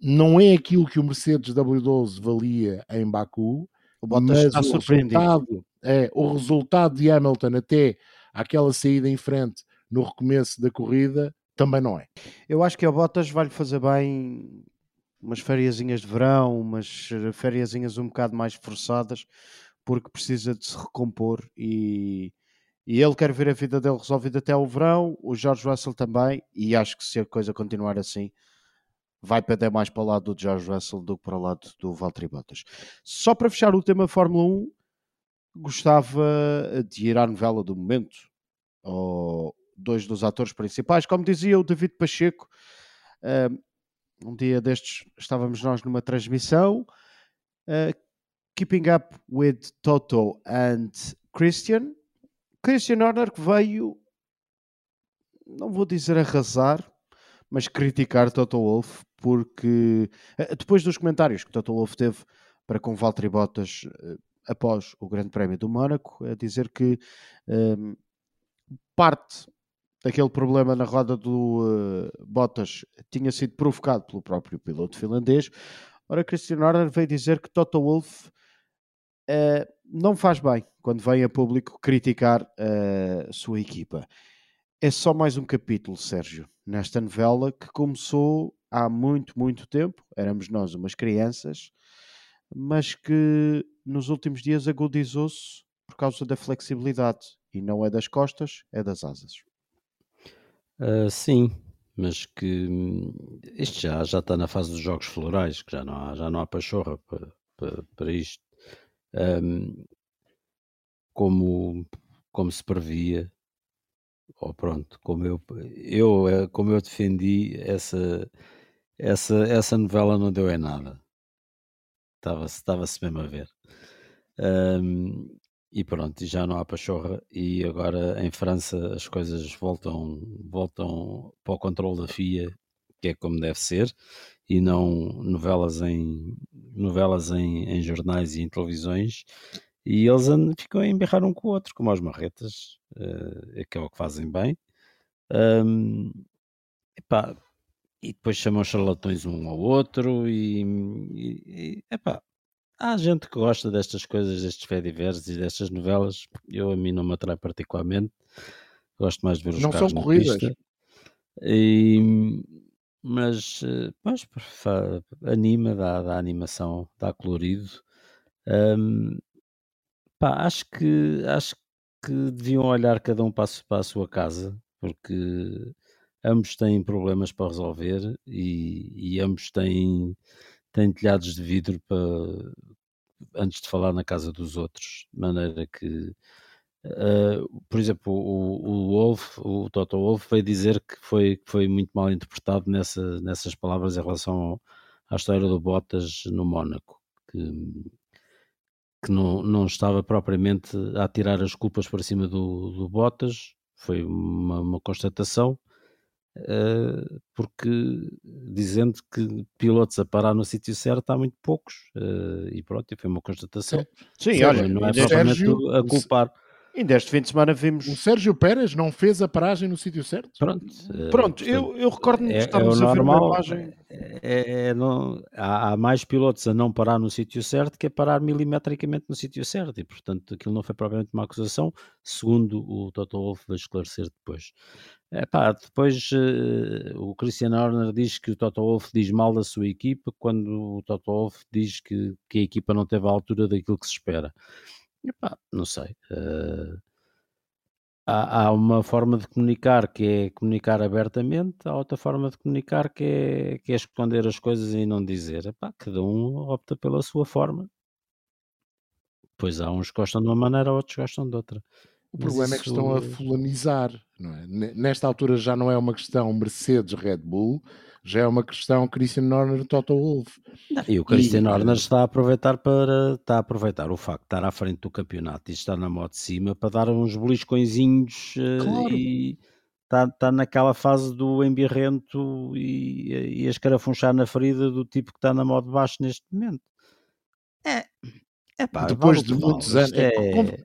não é aquilo que o Mercedes W12 valia em Baku, o Bottas está o resultado, é, o resultado de Hamilton até aquela saída em frente no recomeço da corrida também não é. Eu acho que o Bottas vai-lhe fazer bem umas fériasinhas de verão, umas fériasinhas um bocado mais forçadas, porque precisa de se recompor e, e ele quer ver a vida dele resolvida até o verão, o George Russell também, e acho que se a coisa continuar assim, vai perder mais para o lado do George Russell do que para o lado do Valtteri Bottas. Só para fechar o tema Fórmula 1, gostava de ir à novela do momento, ou dois dos atores principais, como dizia o David Pacheco, uh, um dia destes estávamos nós numa transmissão, uh, Keeping Up with Toto and Christian. Christian Horner que veio, não vou dizer arrasar, mas criticar Toto Wolff, porque uh, depois dos comentários que Toto Wolff teve para com Valtteri Bottas uh, após o Grande Prémio do Mónaco, a dizer que parte aquele problema na roda do uh, Bottas tinha sido provocado pelo próprio piloto finlandês. Ora, Christian Horner veio dizer que Toto Wolff uh, não faz bem quando vem a público criticar uh, a sua equipa. É só mais um capítulo, Sérgio, nesta novela que começou há muito, muito tempo. Éramos nós umas crianças, mas que nos últimos dias agudizou-se por causa da flexibilidade. E não é das costas, é das asas. Uh, sim, mas que hum, isto já, já está na fase dos jogos florais, que já não há, já não há pachorra para, para, para isto. Um, como, como se previa, ou pronto, como eu, eu, eh, como eu defendi, essa, essa, essa novela não deu em nada. estava-se estava mesmo a ver. Um, e pronto, já não há pachorra e agora em França as coisas voltam, voltam para o controle da FIA, que é como deve ser, e não novelas em, novelas em, em jornais e em televisões, e eles ficam a emberrar um com o outro, como as marretas, uh, que é o que fazem bem. Um, epá, e depois chamam charlatões um ao outro e, e, e epá, há gente que gosta destas coisas, destes fediversos e destas novelas. Eu a mim não me atrai particularmente. Gosto mais de ver os não carros são corridas. E, mas eh, pois, anima, dá, dá animação, dá colorido. Um, pá, acho que acho que deviam olhar cada um a, para a sua casa, porque ambos têm problemas para resolver e, e ambos têm, têm telhados de vidro para, antes de falar na casa dos outros, de maneira que, uh, por exemplo, o, o Wolf, o Toto Wolf, veio dizer que foi, que foi muito mal interpretado nessa, nessas palavras em relação ao, à história do Bottas no Mónaco, que, que não, não estava propriamente a tirar as culpas para cima do, do Bottas, foi uma, uma constatação, uh, porque dizendo que pilotos a parar no sítio certo há muito poucos, uh, e pronto, e foi uma constatação. Sim, Sim olha, não é Sérgio- propriamente a culpar. Ainda este fim de semana vimos. O Sérgio Pérez não fez a paragem no sítio certo? Pronto, uh, Pronto, portanto, eu, eu recordo-me de é, é o estarmos a ver uma imagem. É, é não, há, há mais pilotos a não parar no sítio certo que a parar milimetricamente no sítio certo, e portanto aquilo não foi propriamente uma acusação, segundo o Toto Wolff vai esclarecer depois. Epá, depois eh, o Christian Horner diz que o Toto Wolff diz mal da sua equipa, quando o Toto Wolff diz que, que a equipa não teve a altura daquilo que se espera. Epá, não sei. eh, há, há uma forma de comunicar que é comunicar abertamente, há outra forma de comunicar que é, que é esconder as coisas e não dizer. Epá, cada um opta pela sua forma. Pois há uns que gostam de uma maneira, outros gostam de outra. O Mas problema é que estão a isso- fulanizar, não é? Ne- Nesta altura já não é uma questão Mercedes Red Bull, já é uma questão Christian Horner Toto Wolff. E o Christian E, Horner está a aproveitar para está a aproveitar o facto de estar à frente do campeonato e estar na moto de cima para dar uns beliscõezinhos eh, Claro. e está, está naquela fase do embirrento e, e a escarafunchar na ferida do tipo que está na moto de baixo neste momento. É, é pá, Depois vale de muitos anos. É, é-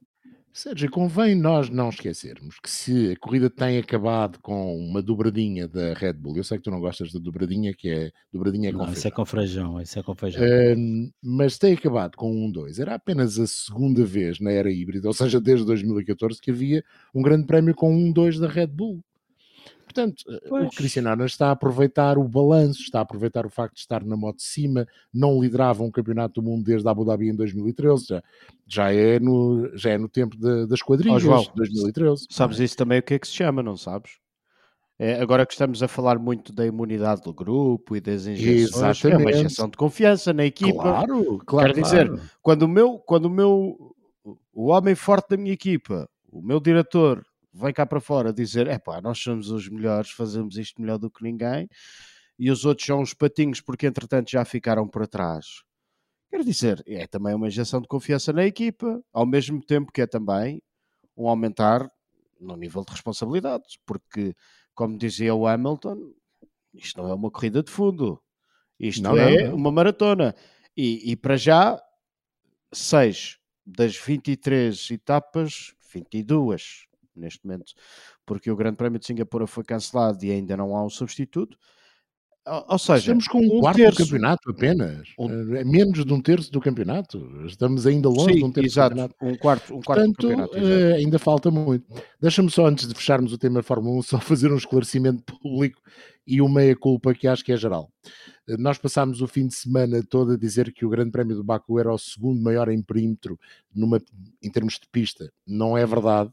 Sérgio, convém nós não esquecermos que se a corrida tem acabado com uma dobradinha da Red Bull, eu sei que tu não gostas da dobradinha, que é dobradinha é com Não, isso é com feijão, isso é com feijão. Hum, mas tem acabado com um 2. Era apenas a segunda vez na era híbrida, ou seja, desde 2014, que havia um grande prémio com um 2 da Red Bull. Portanto, eh, o Pois. Christian Horner está a aproveitar o balanço, está a aproveitar o facto de estar na moto de cima, não liderava um campeonato do mundo desde Abu Dhabi em 2013, já, já, é, no, já é no tempo da- das quadrilhas, Ó, João, 2013. Sabes isso também o que é que se chama, não sabes? É, agora que estamos a falar muito da imunidade do grupo e das injeções, é uma Exatamente. injeção de confiança na equipa. Claro, claro. Quer dizer, Claro. quando o meu, quando o meu, o homem forte da minha equipa, o meu diretor, vem cá para fora dizer: é pá, nós somos os melhores, fazemos isto melhor do que ninguém, e os outros são os patinhos porque entretanto já ficaram para trás. Quer dizer, é também uma injeção de confiança na equipa, ao mesmo tempo que é também um aumentar no nível de responsabilidades, porque, como dizia o Hamilton, isto não é uma corrida de fundo, isto Não, é não. uma maratona. E, e para já, 6 das 23 etapas, 22 neste momento, porque o Grande Prémio de Singapura foi cancelado e ainda não há um substituto. Ou, seja, Estamos com um, um quarto terço. do campeonato apenas. Um- É menos de um terço do campeonato. Estamos ainda longe sim, de um terço do exato, campeonato. um quarto, um quarto do Portanto, campeonato. exato. eh, ainda falta muito. Deixa-me só, antes de fecharmos o tema Fórmula 1, só fazer um esclarecimento público e uma meia-culpa que acho que é geral. Eh, Nós passámos o fim de semana todo a dizer que o Grande Prémio do Baku era o segundo maior em perímetro numa, em termos de pista. Não é verdade.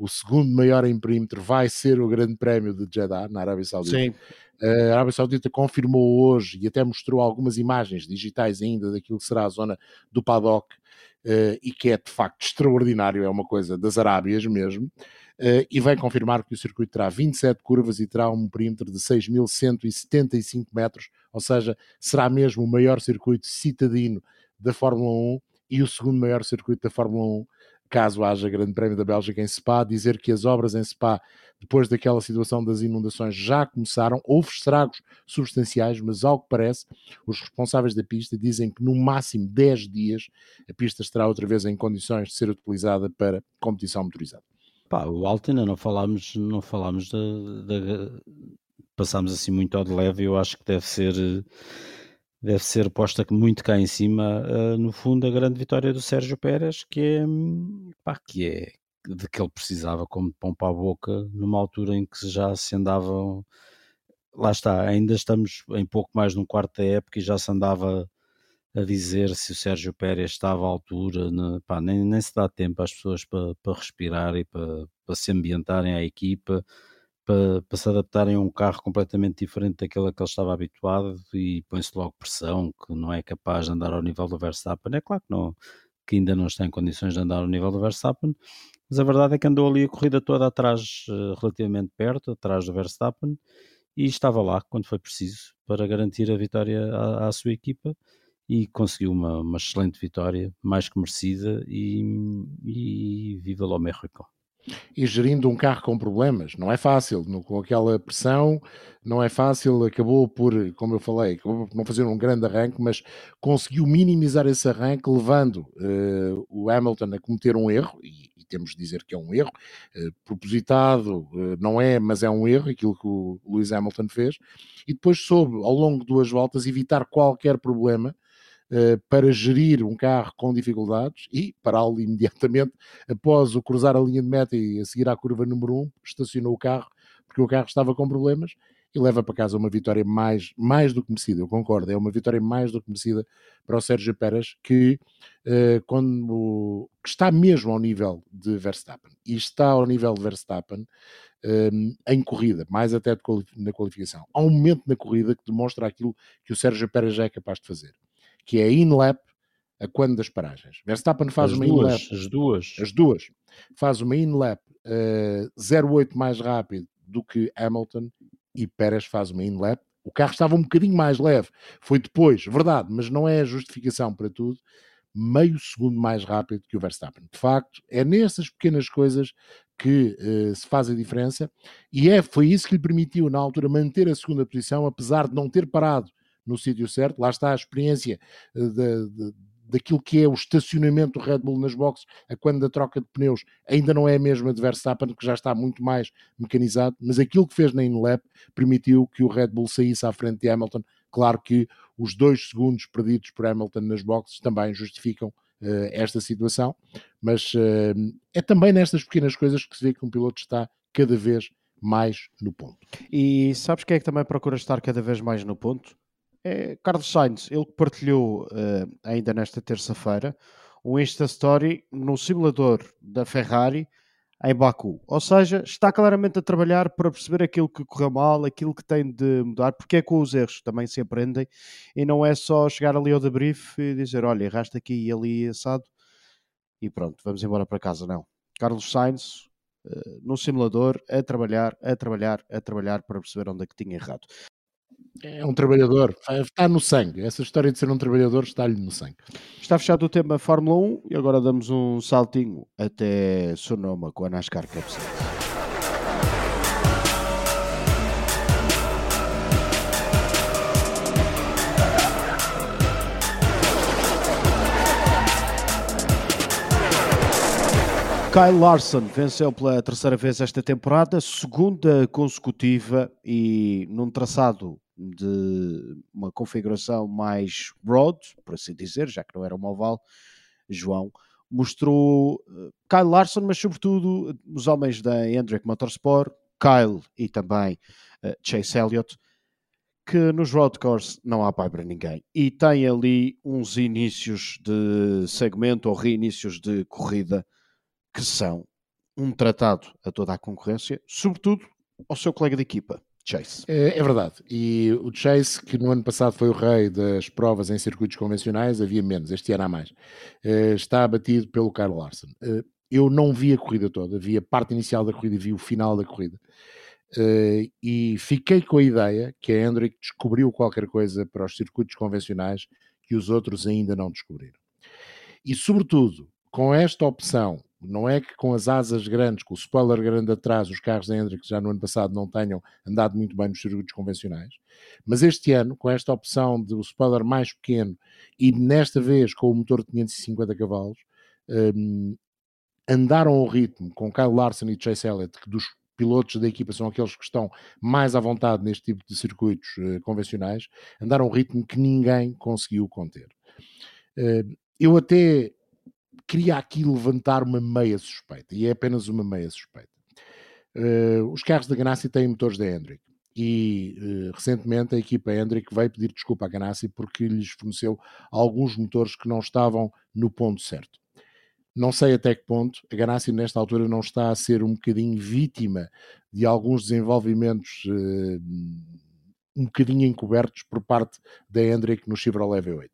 O segundo maior em perímetro vai ser o Grande Prémio de Jeddah, na Arábia Saudita. Sim, A Arábia Saudita confirmou hoje e até mostrou algumas imagens digitais ainda daquilo que será a zona do paddock eh, e que é de facto extraordinário, é uma coisa das Arábias mesmo. eh, e vai confirmar que o circuito terá 27 curvas e terá um perímetro de 6.175 metros, ou seja, será mesmo o maior circuito citadino da Fórmula 1 e o segundo maior circuito da Fórmula 1, caso haja Grande Prémio da Bélgica em Spa, dizer que as obras em Spa, depois daquela situação das inundações, já começaram. Houve estragos substanciais, mas ao que parece, os responsáveis da pista dizem que no máximo 10 dias a pista estará outra vez em condições de ser utilizada para competição motorizada. Pá, o Altina não falámos, não falámos da, da, passámos assim muito ao de leve, eu acho que deve ser deve ser posta muito cá em cima, uh, no fundo, a grande vitória do Sérgio Pérez, que é, pá, que é de que ele precisava como de para a boca, numa altura em que já se andavam. Lá está, ainda estamos em pouco mais de um quarto da época e já se andava a dizer se o Sérgio Pérez estava à altura, né? Pá, nem, nem se dá tempo às pessoas para, para respirar e para, para se ambientarem à equipa para, para se adaptarem a um carro completamente diferente daquele a que ele estava habituado e põe-se logo pressão que não é capaz de andar ao nível do Verstappen. É claro que, não, que ainda não está em condições de andar ao nível do Verstappen, mas a verdade é que andou ali a corrida toda atrás, eh, relativamente perto, atrás do Verstappen, e estava lá quando foi preciso para garantir a vitória à, à sua equipa e conseguiu uma, uma, excelente vitória, mais que merecida, e, e viva o México e gerindo um carro com problemas. Não é fácil, no, com aquela pressão, não é fácil. Acabou por, como eu falei, acabou por não fazer um grande arranque, mas conseguiu minimizar esse arranque, levando uh, o Hamilton a cometer um erro, e, e, temos de dizer que é um erro, uh, propositado, uh, não é, mas é um erro, aquilo que o Lewis Hamilton fez, e depois soube, ao longo de duas voltas, evitar qualquer problema para gerir um carro com dificuldades e pará-lo imediatamente após o cruzar a linha de meta e a seguir à curva número 1, estacionou o carro porque o carro estava com problemas e leva para casa uma vitória mais, mais do que merecida, eu concordo, é uma vitória mais do que merecida para o Sérgio Pérez, que, uh, quando, que está mesmo ao nível de Verstappen, e está ao nível de Verstappen um, em corrida, mais até na qualificação. Há um momento na corrida que demonstra aquilo que o Sérgio Pérez já é capaz de fazer que é in-lap a quando das paragens. Verstappen faz as uma in-lap. As duas. As duas. Faz uma in-lap uh, eh, 0,8 mais rápido do que Hamilton e Pérez faz uma in-lap. O carro estava um bocadinho mais leve. Foi depois, verdade, mas não é a justificação para tudo. Meio segundo mais rápido que o Verstappen. De facto, é nessas pequenas coisas que uh, se faz a diferença e é, foi isso que lhe permitiu, na altura, manter a segunda posição, apesar de não ter parado no sítio certo. Lá está a experiência eh, de, de, daquilo que é o estacionamento do Red Bull nas boxes, a quando a troca de pneus ainda não é a mesma de Verstappen, que já está muito mais mecanizado, mas aquilo que fez na InLap permitiu que o Red Bull saísse à frente de Hamilton. Claro que os dois segundos perdidos por Hamilton nas boxes também justificam uh, esta situação, mas uh, é também nestas pequenas coisas que se vê que um piloto está cada vez mais no ponto. E sabes quem é que também procura estar cada vez mais no ponto? É Carlos Sainz, ele partilhou uh, ainda nesta terça-feira um Insta Story no simulador da Ferrari em Baku. Ou seja, está claramente a trabalhar para perceber aquilo que correu mal, aquilo que tem de mudar, porque é com os erros também se aprendem e não é só chegar ali ao debrief e dizer, olha, erraste aqui e ali assado e pronto, vamos embora para casa. Não. Carlos Sainz, uh, no simulador, a trabalhar, a trabalhar, a trabalhar para perceber onde é que tinha errado é um trabalhador, está no sangue. Essa história de ser um trabalhador está-lhe no sangue. Está fechado o tema Fórmula 1 e agora damos um saltinho até Sonoma com a NASCAR Cup Kyle Larson venceu pela terceira vez esta temporada, segunda consecutiva e num traçado de uma configuração mais broad, por assim dizer, já que não era uma oval, João, mostrou eh, Kyle Larson, mas sobretudo os homens da Hendrick Motorsport, Kyle e também uh, Chase Elliott, que nos road course não há pai para ninguém. E tem ali uns inícios de segmento ou reinícios de corrida que são um tratado a toda a concorrência, sobretudo ao seu colega de equipa. Chase. É, é, verdade. E o Chase, que no ano passado foi o rei das provas em circuitos convencionais, havia menos, este ano há mais. Uh, está abatido pelo Carl Larson. Uh, eu não vi a corrida toda, vi a parte inicial da corrida e vi o final da corrida. Uh, e fiquei com a ideia que a Hendrick descobriu qualquer coisa para os circuitos convencionais que os outros ainda não descobriram. E, sobretudo, com esta opção, não é que com as asas grandes, com o spoiler grande atrás, os carros da Hendrix já no ano passado não tenham andado muito bem nos circuitos convencionais, mas este ano, com esta opção de o spoiler mais pequeno e nesta vez com o motor de 550 cavalos, um, andaram ao ritmo com Kyle Larson e Chase Elliott, que dos pilotos da equipa são aqueles que estão mais à vontade neste tipo de circuitos uh, convencionais, andaram ao ritmo que ninguém conseguiu conter. Uh, eu até queria aqui levantar uma meia suspeita, e é apenas uma meia suspeita. Uh, os carros da Ganassi têm motores da Hendrick e uh, recentemente a equipa Hendrick veio pedir desculpa à Ganassi porque lhes forneceu alguns motores que não estavam no ponto certo. Não sei até que ponto a Ganassi nesta altura não está a ser um bocadinho vítima de alguns desenvolvimentos uh, um bocadinho encobertos por parte da Hendrick no Chevrolet V8.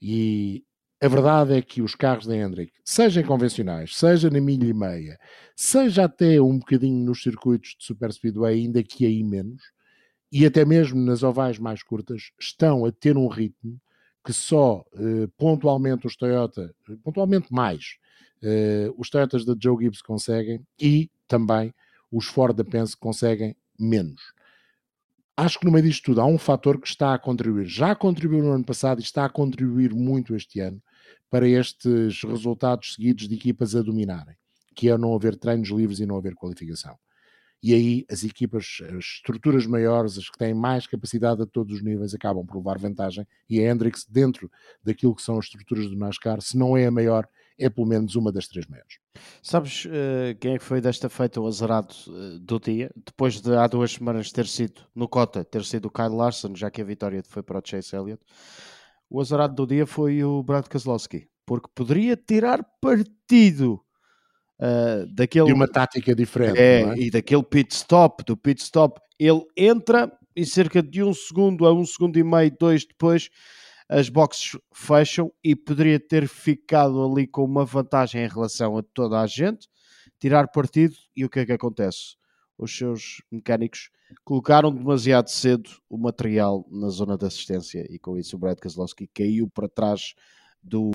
E a verdade é que os carros da Hendrick, sejam convencionais, seja na milha e meia, seja até um bocadinho nos circuitos de Super Speedway, ainda que aí menos, e até mesmo nas ovais mais curtas, estão a ter um ritmo que só eh, pontualmente os Toyota, pontualmente mais, eh, os Toyotas da Joe Gibbs conseguem e também os Ford da Pence conseguem menos. Acho que no meio disto tudo há um fator que está a contribuir, já contribuiu no ano passado e está a contribuir muito este ano para estes resultados seguidos de equipas a dominarem, que é não haver treinos livres e não haver qualificação. E aí as equipas, as estruturas maiores, as que têm mais capacidade a todos os níveis, acabam por levar vantagem. E a Hendrix, dentro daquilo que são as estruturas do NASCAR, se não é a maior, é pelo menos uma das três maiores. Sabes uh, quem é que foi desta feita o azarado uh, do dia? Depois de há duas semanas ter sido no Cota, ter sido o Kyle Larson, já que a vitória foi para o Chase Elliott, o azarado do dia foi o Brad Keselowski, porque poderia tirar partido uh, daquele. De uma tática diferente. É, é, e daquele pit stop, do pit stop. Ele entra e cerca de um segundo a um segundo e meio, dois depois as boxes fecham e poderia ter ficado ali com uma vantagem em relação a toda a gente, tirar partido e o que é que acontece? Os seus mecânicos colocaram demasiado cedo o material na zona de assistência e com isso o Brad Keselowski caiu para trás do,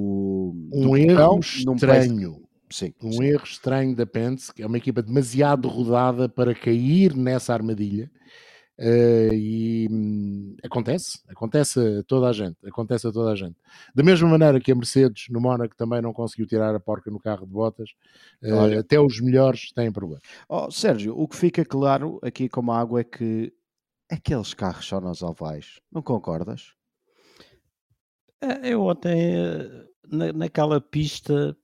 um do erro estranho. Sim, um sim. erro estranho da Penske, é uma equipa demasiado rodada para cair nessa armadilha Uh, e hum, acontece, acontece a toda a gente, acontece a toda a gente. Da mesma maneira que a Mercedes no Mónaco também não conseguiu tirar a porca no carro de botas, uh, até os melhores têm problema. Oh, Sérgio, o que fica claro aqui com a água é que aqueles carros só nos ovais, não concordas? É, eu até na, naquela pista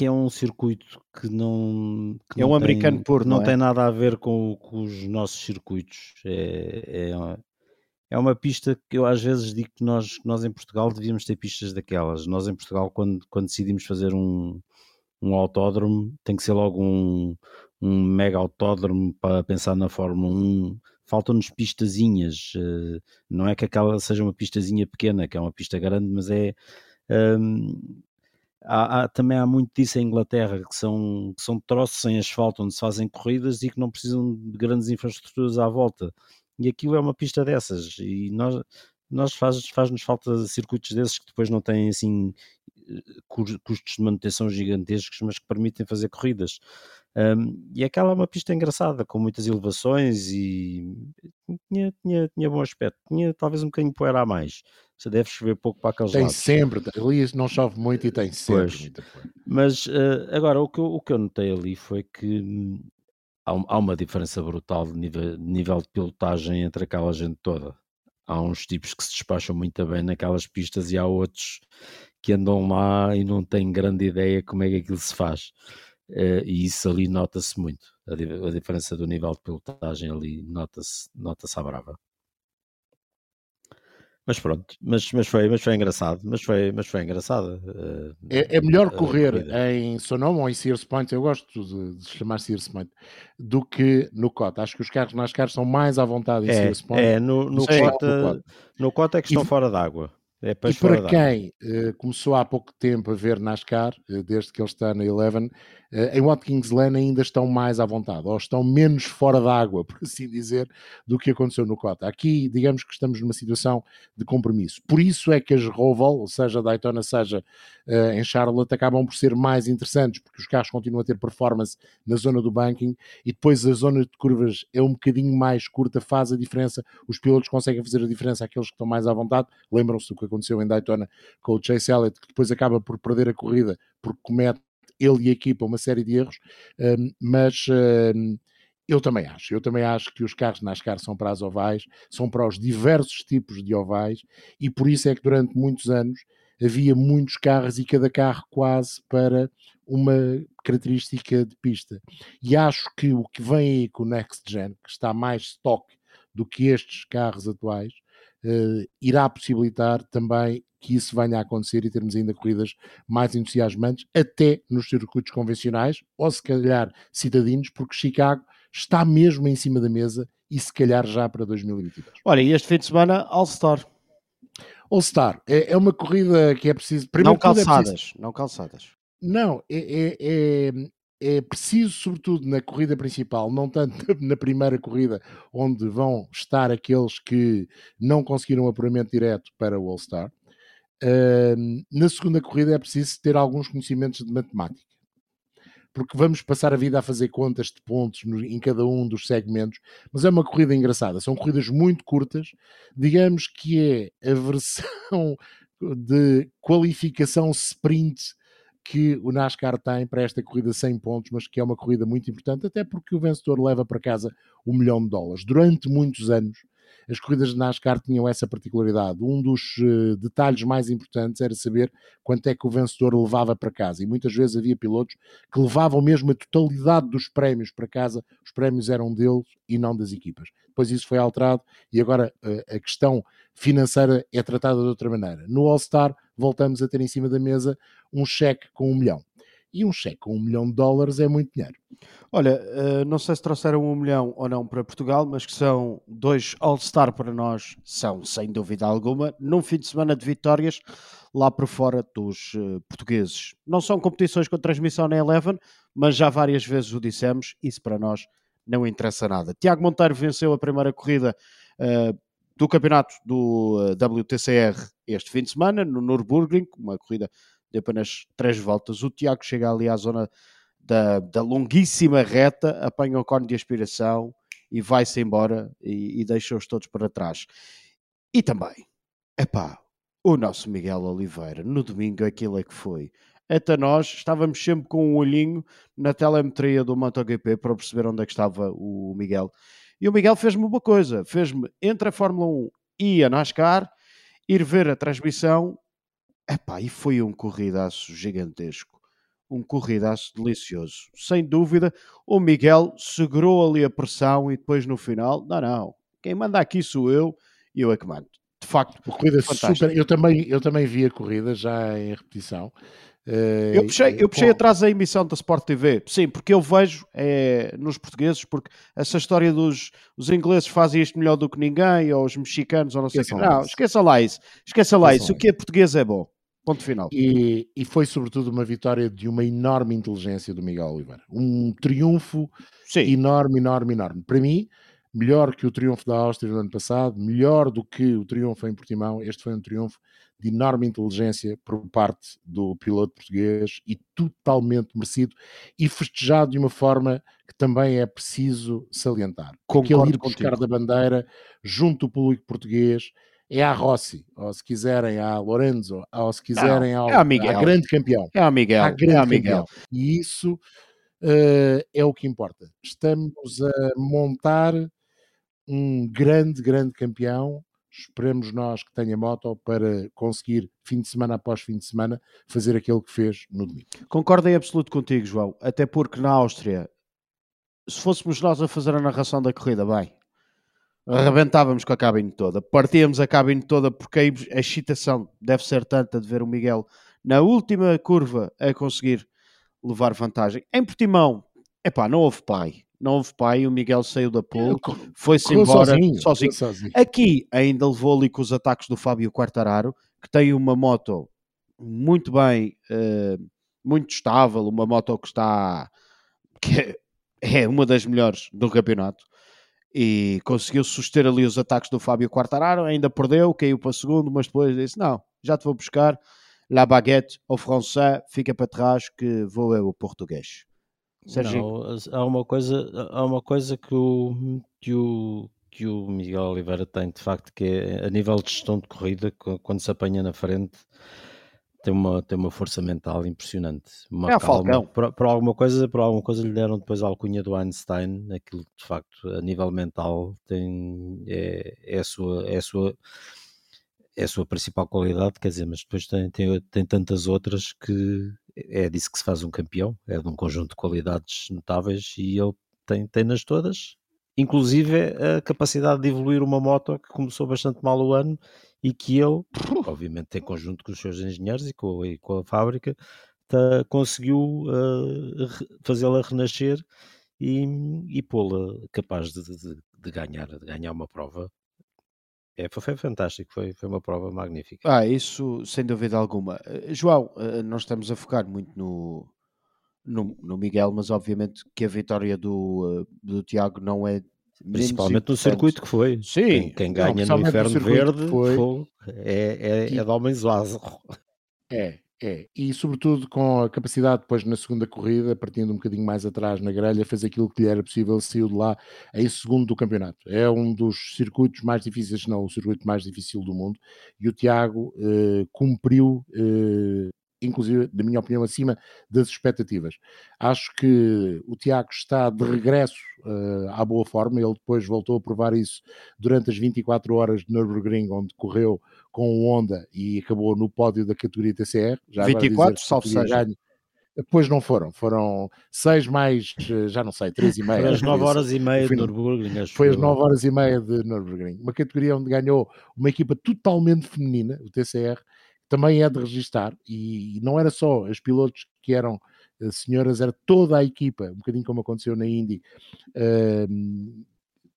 que é um circuito que não que é um não americano tem, puro, não, é? tem nada a ver com, com os nossos circuitos. É, é, é uma pista que eu às vezes digo que nós, nós em Portugal devíamos ter pistas daquelas. Nós em Portugal, quando, quando decidimos fazer um, um autódromo, tem que ser logo um, um mega autódromo para pensar na Fórmula 1. Faltam-nos pistazinhas, eh, não é que aquela seja uma pistazinha pequena, que é uma pista grande, mas é. Um, Há, há, também há muito disso em Inglaterra, que são, que são troços sem asfalto onde se fazem corridas e que não precisam de grandes infraestruturas à volta. E aquilo é uma pista dessas. E nós, nós faz, faz-nos falta circuitos desses que depois não têm assim custos de manutenção gigantescos, mas que permitem fazer corridas. Um, e aquela é uma pista engraçada, com muitas elevações e tinha, tinha, tinha bom aspecto. Tinha talvez um bocadinho poeira a mais. Você deve chover pouco para aqueles tem lados. sempre, ali não chove muito e tem sempre Pois. muita. Mas uh, agora, o que, eu, o que eu notei ali foi que hum, há, há uma diferença brutal de nível, de nível de pilotagem entre aquela gente toda. Há uns tipos que se despacham muito bem naquelas pistas e há outros que andam lá e não têm grande ideia como é que aquilo se faz. Eh, e isso ali nota-se muito. A, a diferença do nível de pilotagem ali nota-se nota à brava. Mas pronto, mas, mas, foi, mas foi engraçado. Mas foi, mas foi engraçado. eh, É, é melhor correr corrida. em Sonoma ou em Sears Point, eu gosto de, de chamar Sears Point, do que no Cota. Acho que os carros NASCAR são mais à vontade em É, Sears Point. é no, no, que no cota, Cota. no cota é que E- estão fora d'água. É E para quem eh, começou há pouco tempo a ver NASCAR, eh, desde que ele está na Eleven, uh, em Watkins Glen ainda estão mais à vontade, ou estão menos fora d'água, por assim dizer, do que aconteceu no Cota. Aqui, digamos que estamos numa situação de compromisso. Por isso é que as Roval, seja Daytona, seja uh, em Charlotte, acabam por ser mais interessantes, porque os carros continuam a ter performance na zona do banking e depois a zona de curvas é um bocadinho mais curta, faz a diferença, os pilotos conseguem fazer a diferença àqueles que estão mais à vontade. Lembram-se do que aconteceu em Daytona com o Chase Elliott, que depois acaba por perder a corrida porque comete ele e a equipa uma série de erros, um, mas um, eu também acho. Eu também acho que os carros NASCAR são para as ovais, são para os diversos tipos de ovais, e por isso é que durante muitos anos havia muitos carros e cada carro quase para uma característica de pista. E acho que o que vem aí com o Next Gen, que está mais stock do que estes carros atuais, uh, irá possibilitar também que isso venha a acontecer e termos ainda corridas mais entusiasmantes, até nos circuitos convencionais, ou se calhar cidadinos, porque Chicago está mesmo em cima da mesa e se calhar já para 2022. Olha, e este fim de semana, All-Star. All-Star é, é, uma corrida que é preciso. Primeiro não calçadas, é preciso, não calçadas. Não, é, é, é, é preciso, sobretudo na corrida principal, não tanto na primeira corrida, onde vão estar aqueles que não conseguiram apuramento direto para o All-Star. Na segunda corrida é preciso ter alguns conhecimentos de matemática, porque vamos passar a vida a fazer contas de pontos no, em cada um dos segmentos, mas é uma corrida engraçada. São corridas muito curtas, digamos que é a versão de qualificação sprint que o NASCAR tem para esta corrida 100 pontos, mas que é uma corrida muito importante, até porque o vencedor leva para casa um milhão de dólares. Durante muitos anos, as corridas de NASCAR tinham essa particularidade. Um dos uh, detalhes mais importantes era saber quanto é que o vencedor levava para casa. E muitas vezes havia pilotos que levavam mesmo a totalidade dos prémios para casa. Os prémios eram deles e não das equipas. Depois isso foi alterado e agora uh, a questão financeira é tratada de outra maneira. No All-Star voltamos a ter em cima da mesa um cheque com um milhão e um cheque com um milhão de dólares é muito dinheiro. Olha, eh, não sei se trouxeram um milhão ou não para Portugal, mas que são dois All-Star para nós, são sem dúvida alguma, num fim de semana de vitórias lá por fora dos uh, portugueses. Não são competições com transmissão na Eleven, mas já várias vezes o dissemos, isso para nós não interessa nada. Tiago Monteiro venceu a primeira corrida uh, do campeonato do WTCR este fim de semana, no Nürburgring, uma corrida de apenas três voltas. O Tiago chega ali à zona da, da longuíssima reta, apanha o cone de aspiração e vai-se embora e, e deixa-os todos para trás. E também, epá, o nosso Miguel Oliveira, no domingo aquilo é que foi. Até nós estávamos sempre com um olhinho na telemetria do MotoGP para perceber onde é que estava o Miguel. E o Miguel fez-me uma coisa, fez-me entre a Fórmula 1 e a NASCAR ir ver a transmissão Epá, e foi um corridaço gigantesco. Um corridaço delicioso. Sem dúvida, o Miguel segurou ali a pressão e depois no final, não, não, quem manda aqui sou eu e eu é que mando. De facto, corrida super. Eu também, eu também vi a corrida já em repetição. Uh, eu puxei, eu puxei atrás a emissão da Sport TV, sim, porque eu vejo é, nos portugueses, porque essa história dos os ingleses fazem isto melhor do que ninguém, ou os mexicanos, ou não sei o que. Não, esqueça lá isso, esqueça lá isso. O que é português é bom. Ponto final. E, e, foi sobretudo uma vitória de uma enorme inteligência do Miguel Oliveira. Um triunfo Sim. enorme, enorme, enorme. Para mim, melhor que o triunfo da Áustria no ano passado, melhor do que o triunfo em Portimão. Este foi um triunfo de enorme inteligência por parte do piloto português e totalmente merecido e festejado de uma forma que também é preciso salientar. Concordo Aquele ir buscar da bandeira junto do público português é a Rossi, ou se quiserem a Lorenzo, ou se quiserem não, ao, é a Miguel. a grande campeão. É a Miguel. A grande é a Miguel. Campeão. E isso uh, é o que importa. Estamos a montar um grande, grande campeão. Esperemos nós que tenha moto para conseguir, fim de semana após fim de semana, fazer aquilo que fez no domingo. Concordo em absoluto contigo, João. Até porque na Áustria, se fôssemos nós a fazer a narração da corrida, bem, arrebentávamos com a cabine toda, partíamos a cabine toda porque a excitação deve ser tanta de ver o Miguel na última curva a conseguir levar vantagem. Em Portimão, epá, não houve pai, não houve pai, o Miguel saiu da pole, foi-se embora sozinho, sozinho. sozinho. Aqui ainda levou ali com os ataques do Fábio Quartararo, que tem uma moto muito bem uh, muito estável, uma moto que está que é uma das melhores do campeonato e conseguiu suster ali os ataques do Fábio Quartararo, ainda perdeu, caiu para segundo, mas depois disse, não, já te vou buscar, la baguette ao francês, fica para trás que vou eu o português. Não, há uma coisa, há uma coisa que o, que o, que o Miguel Oliveira tem, de facto, que é a nível de gestão de corrida, quando se apanha na frente, tem uma, tem uma força mental impressionante. Uma é o Falcão. Por, por, alguma coisa, por alguma coisa lhe deram depois a alcunha do Einstein, aquilo de facto, a nível mental, tem, é, é, a sua, é, a sua, é a sua principal qualidade, quer dizer, mas depois tem, tem, tem tantas outras que é disso que se faz um campeão, é de um conjunto de qualidades notáveis e ele tem, tem nas todas, inclusive a capacidade de evoluir uma moto que começou bastante mal o ano e que ele, obviamente em conjunto com os seus engenheiros e com, e com a fábrica, tá, conseguiu uh, fazê-la renascer e, e pô-la capaz de, de, de, ganhar, de ganhar uma prova. É, foi, fantástico, foi, foi uma prova magnífica. Ah, isso sem dúvida alguma. Eh, João, uh, nós estamos a focar muito no, no, no, Miguel, mas obviamente que a vitória do, do Tiago não é Principalmente no circuito que foi. Sim. Quem, quem ganha não, no Inferno Verde foi, é, é, é de homens Lázaro. É, é. E sobretudo com a capacidade depois na segunda corrida, partindo um bocadinho mais atrás na grelha, fez aquilo que lhe era possível, saiu de lá em segundo do campeonato. É um dos circuitos mais difíceis, não o circuito mais difícil do mundo. E o Tiago eh, cumpriu eh, inclusive, na minha opinião, acima das expectativas. Acho que o Tiago está de regresso uh, à boa forma, ele depois voltou a provar isso durante as 24 horas de Nürburgring, onde correu com o Honda e acabou no pódio da categoria TCR. Já 24, salvo seja. Depois não foram, foram seis mais, eh, já não sei, três e meia. Foi as nove horas e meia de Nürburgring. Foi as nove horas e meia de Nürburgring. Uma categoria onde ganhou uma equipa totalmente feminina, o TCR, também é de registar, e não era só as pilotos que eram eh, senhoras, era toda a equipa, um bocadinho como aconteceu na Indy, uh,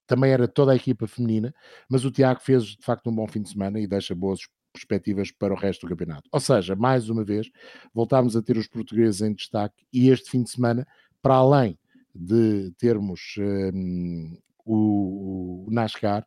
também era toda a equipa feminina, mas o Tiago fez de facto um bom fim de semana e deixa boas perspectivas para o resto do campeonato. Ou seja, mais uma vez, voltámos a ter os portugueses em destaque e este fim de semana, para além de termos um, o, o NASCAR,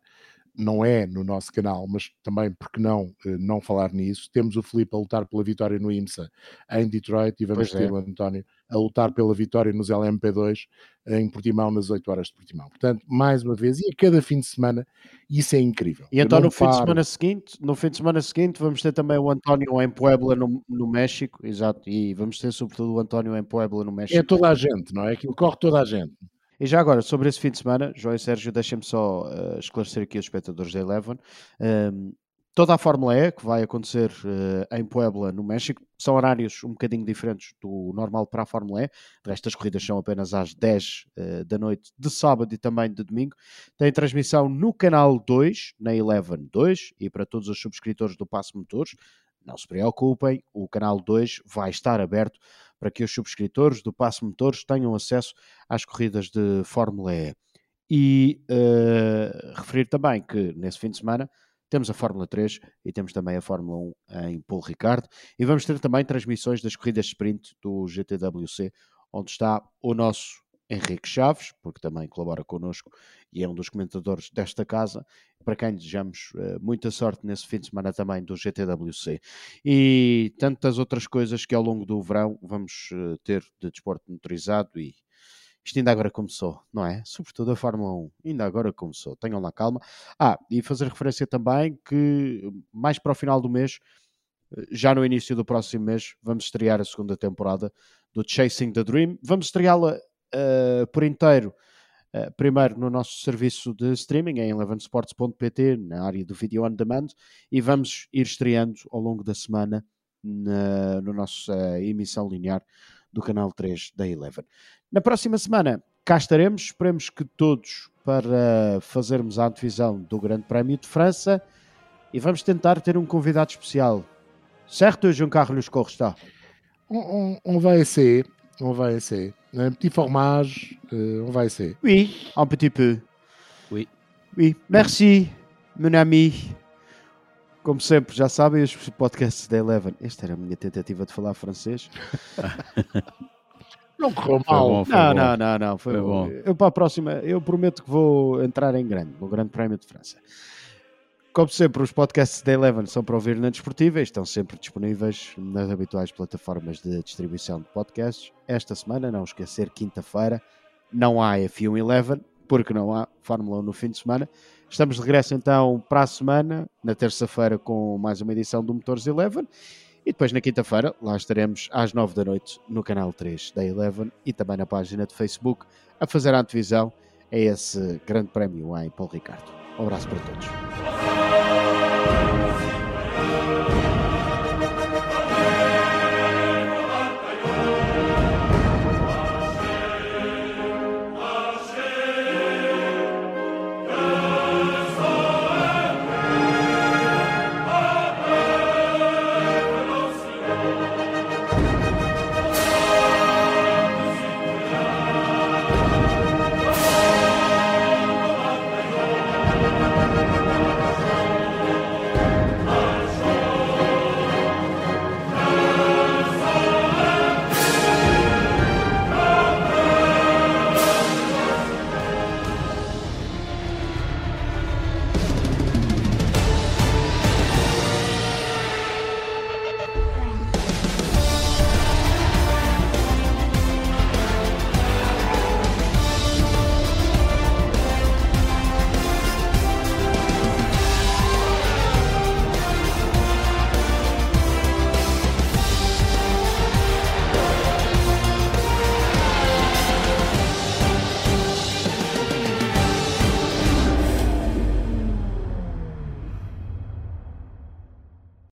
não é no nosso canal, mas também porque não eh, não falar nisso. Temos o Felipe a lutar pela vitória no IMSA em Detroit e vamos pois ter é. o António a lutar pela vitória nos LMP2 em Portimão nas 8 horas de Portimão. Portanto, mais uma vez, e a cada fim de semana, isso é incrível. E então no fim de semana seguinte, no fim de semana seguinte, vamos ter também o António em Puebla no, no México, exato, e vamos ter sobretudo o António em Puebla no México. É toda a gente, não é? Aquilo corre toda a gente. E já agora, sobre esse fim de semana, João e Sérgio, deixem-me só uh, esclarecer aqui os espectadores da Eleven. Um, toda a Fórmula E, que vai acontecer uh, em Puebla, no México, são horários um bocadinho diferentes do normal para a Fórmula E. De resto, as corridas são apenas às 10 uh, eh, da noite de sábado e também de domingo. Tem transmissão no canal 2, na Eleven 2, e para todos os subscritores do Passo Motores, não se preocupem, o canal 2 vai estar aberto para que os subscritores do Passo Motores tenham acesso às corridas de Fórmula E. E uh, referir também que nesse fim de semana temos a Fórmula 3 e temos também a Fórmula 1 em Paul Ricard. E vamos ter também transmissões das corridas sprint do GTWC, onde está o nosso Henrique Chaves, porque também colabora connosco e é um dos comentadores desta casa, para quem desejamos uh, muita sorte nesse fim de semana também do GTWC. E tantas outras coisas que ao longo do verão vamos uh, ter de desporto motorizado e isto ainda agora começou, não é? Sobretudo a Fórmula 1, ainda agora começou. Tenham lá calma. Ah, e fazer referência também que mais para o final do mês, eh, já no início do próximo mês, vamos estrear a segunda temporada do Chasing the Dream. Vamos estreá-la uh, por inteiro, uh, primeiro no nosso serviço de streaming, em elevensports.pt, na área do Video On Demand, e vamos ir estreando ao longo da semana na, na nossa emissão linear do canal 3 da Eleven. Na próxima semana cá estaremos, esperemos que todos para fazermos a antevisão do Grande Prémio de França e vamos tentar ter um convidado especial. Certo, João Carlos Costa? On, on, on va essayer, on va essayer. Un petit fromage, euh, on va essayer. Oui, un petit peu. Oui. Oui, merci, mon ami. Como sempre, já sabem, os podcasts da Eleven. Esta era a minha tentativa de falar francês. Não correu Foi mal. bom, Não, não, não, não. Foi, Foi bom. bom. Eu para a próxima, eu prometo que vou entrar em grande, no Grande Prémio de França. Como sempre, os podcasts da Eleven são para ouvir na Desportiva e estão sempre disponíveis nas habituais plataformas de distribuição de podcasts. Esta semana, não esquecer, quinta-feira, não há F1 Eleven, porque não há Fórmula 1 no fim de semana. Estamos de regresso então para a semana, na terça-feira, com mais uma edição do Motores Eleven. E depois na quinta-feira, lá estaremos às nove da noite no canal 3 da Eleven e também na página de Facebook a fazer a antevisão a esse grande prémio em Paul Ricardo. Um abraço para todos. Bye.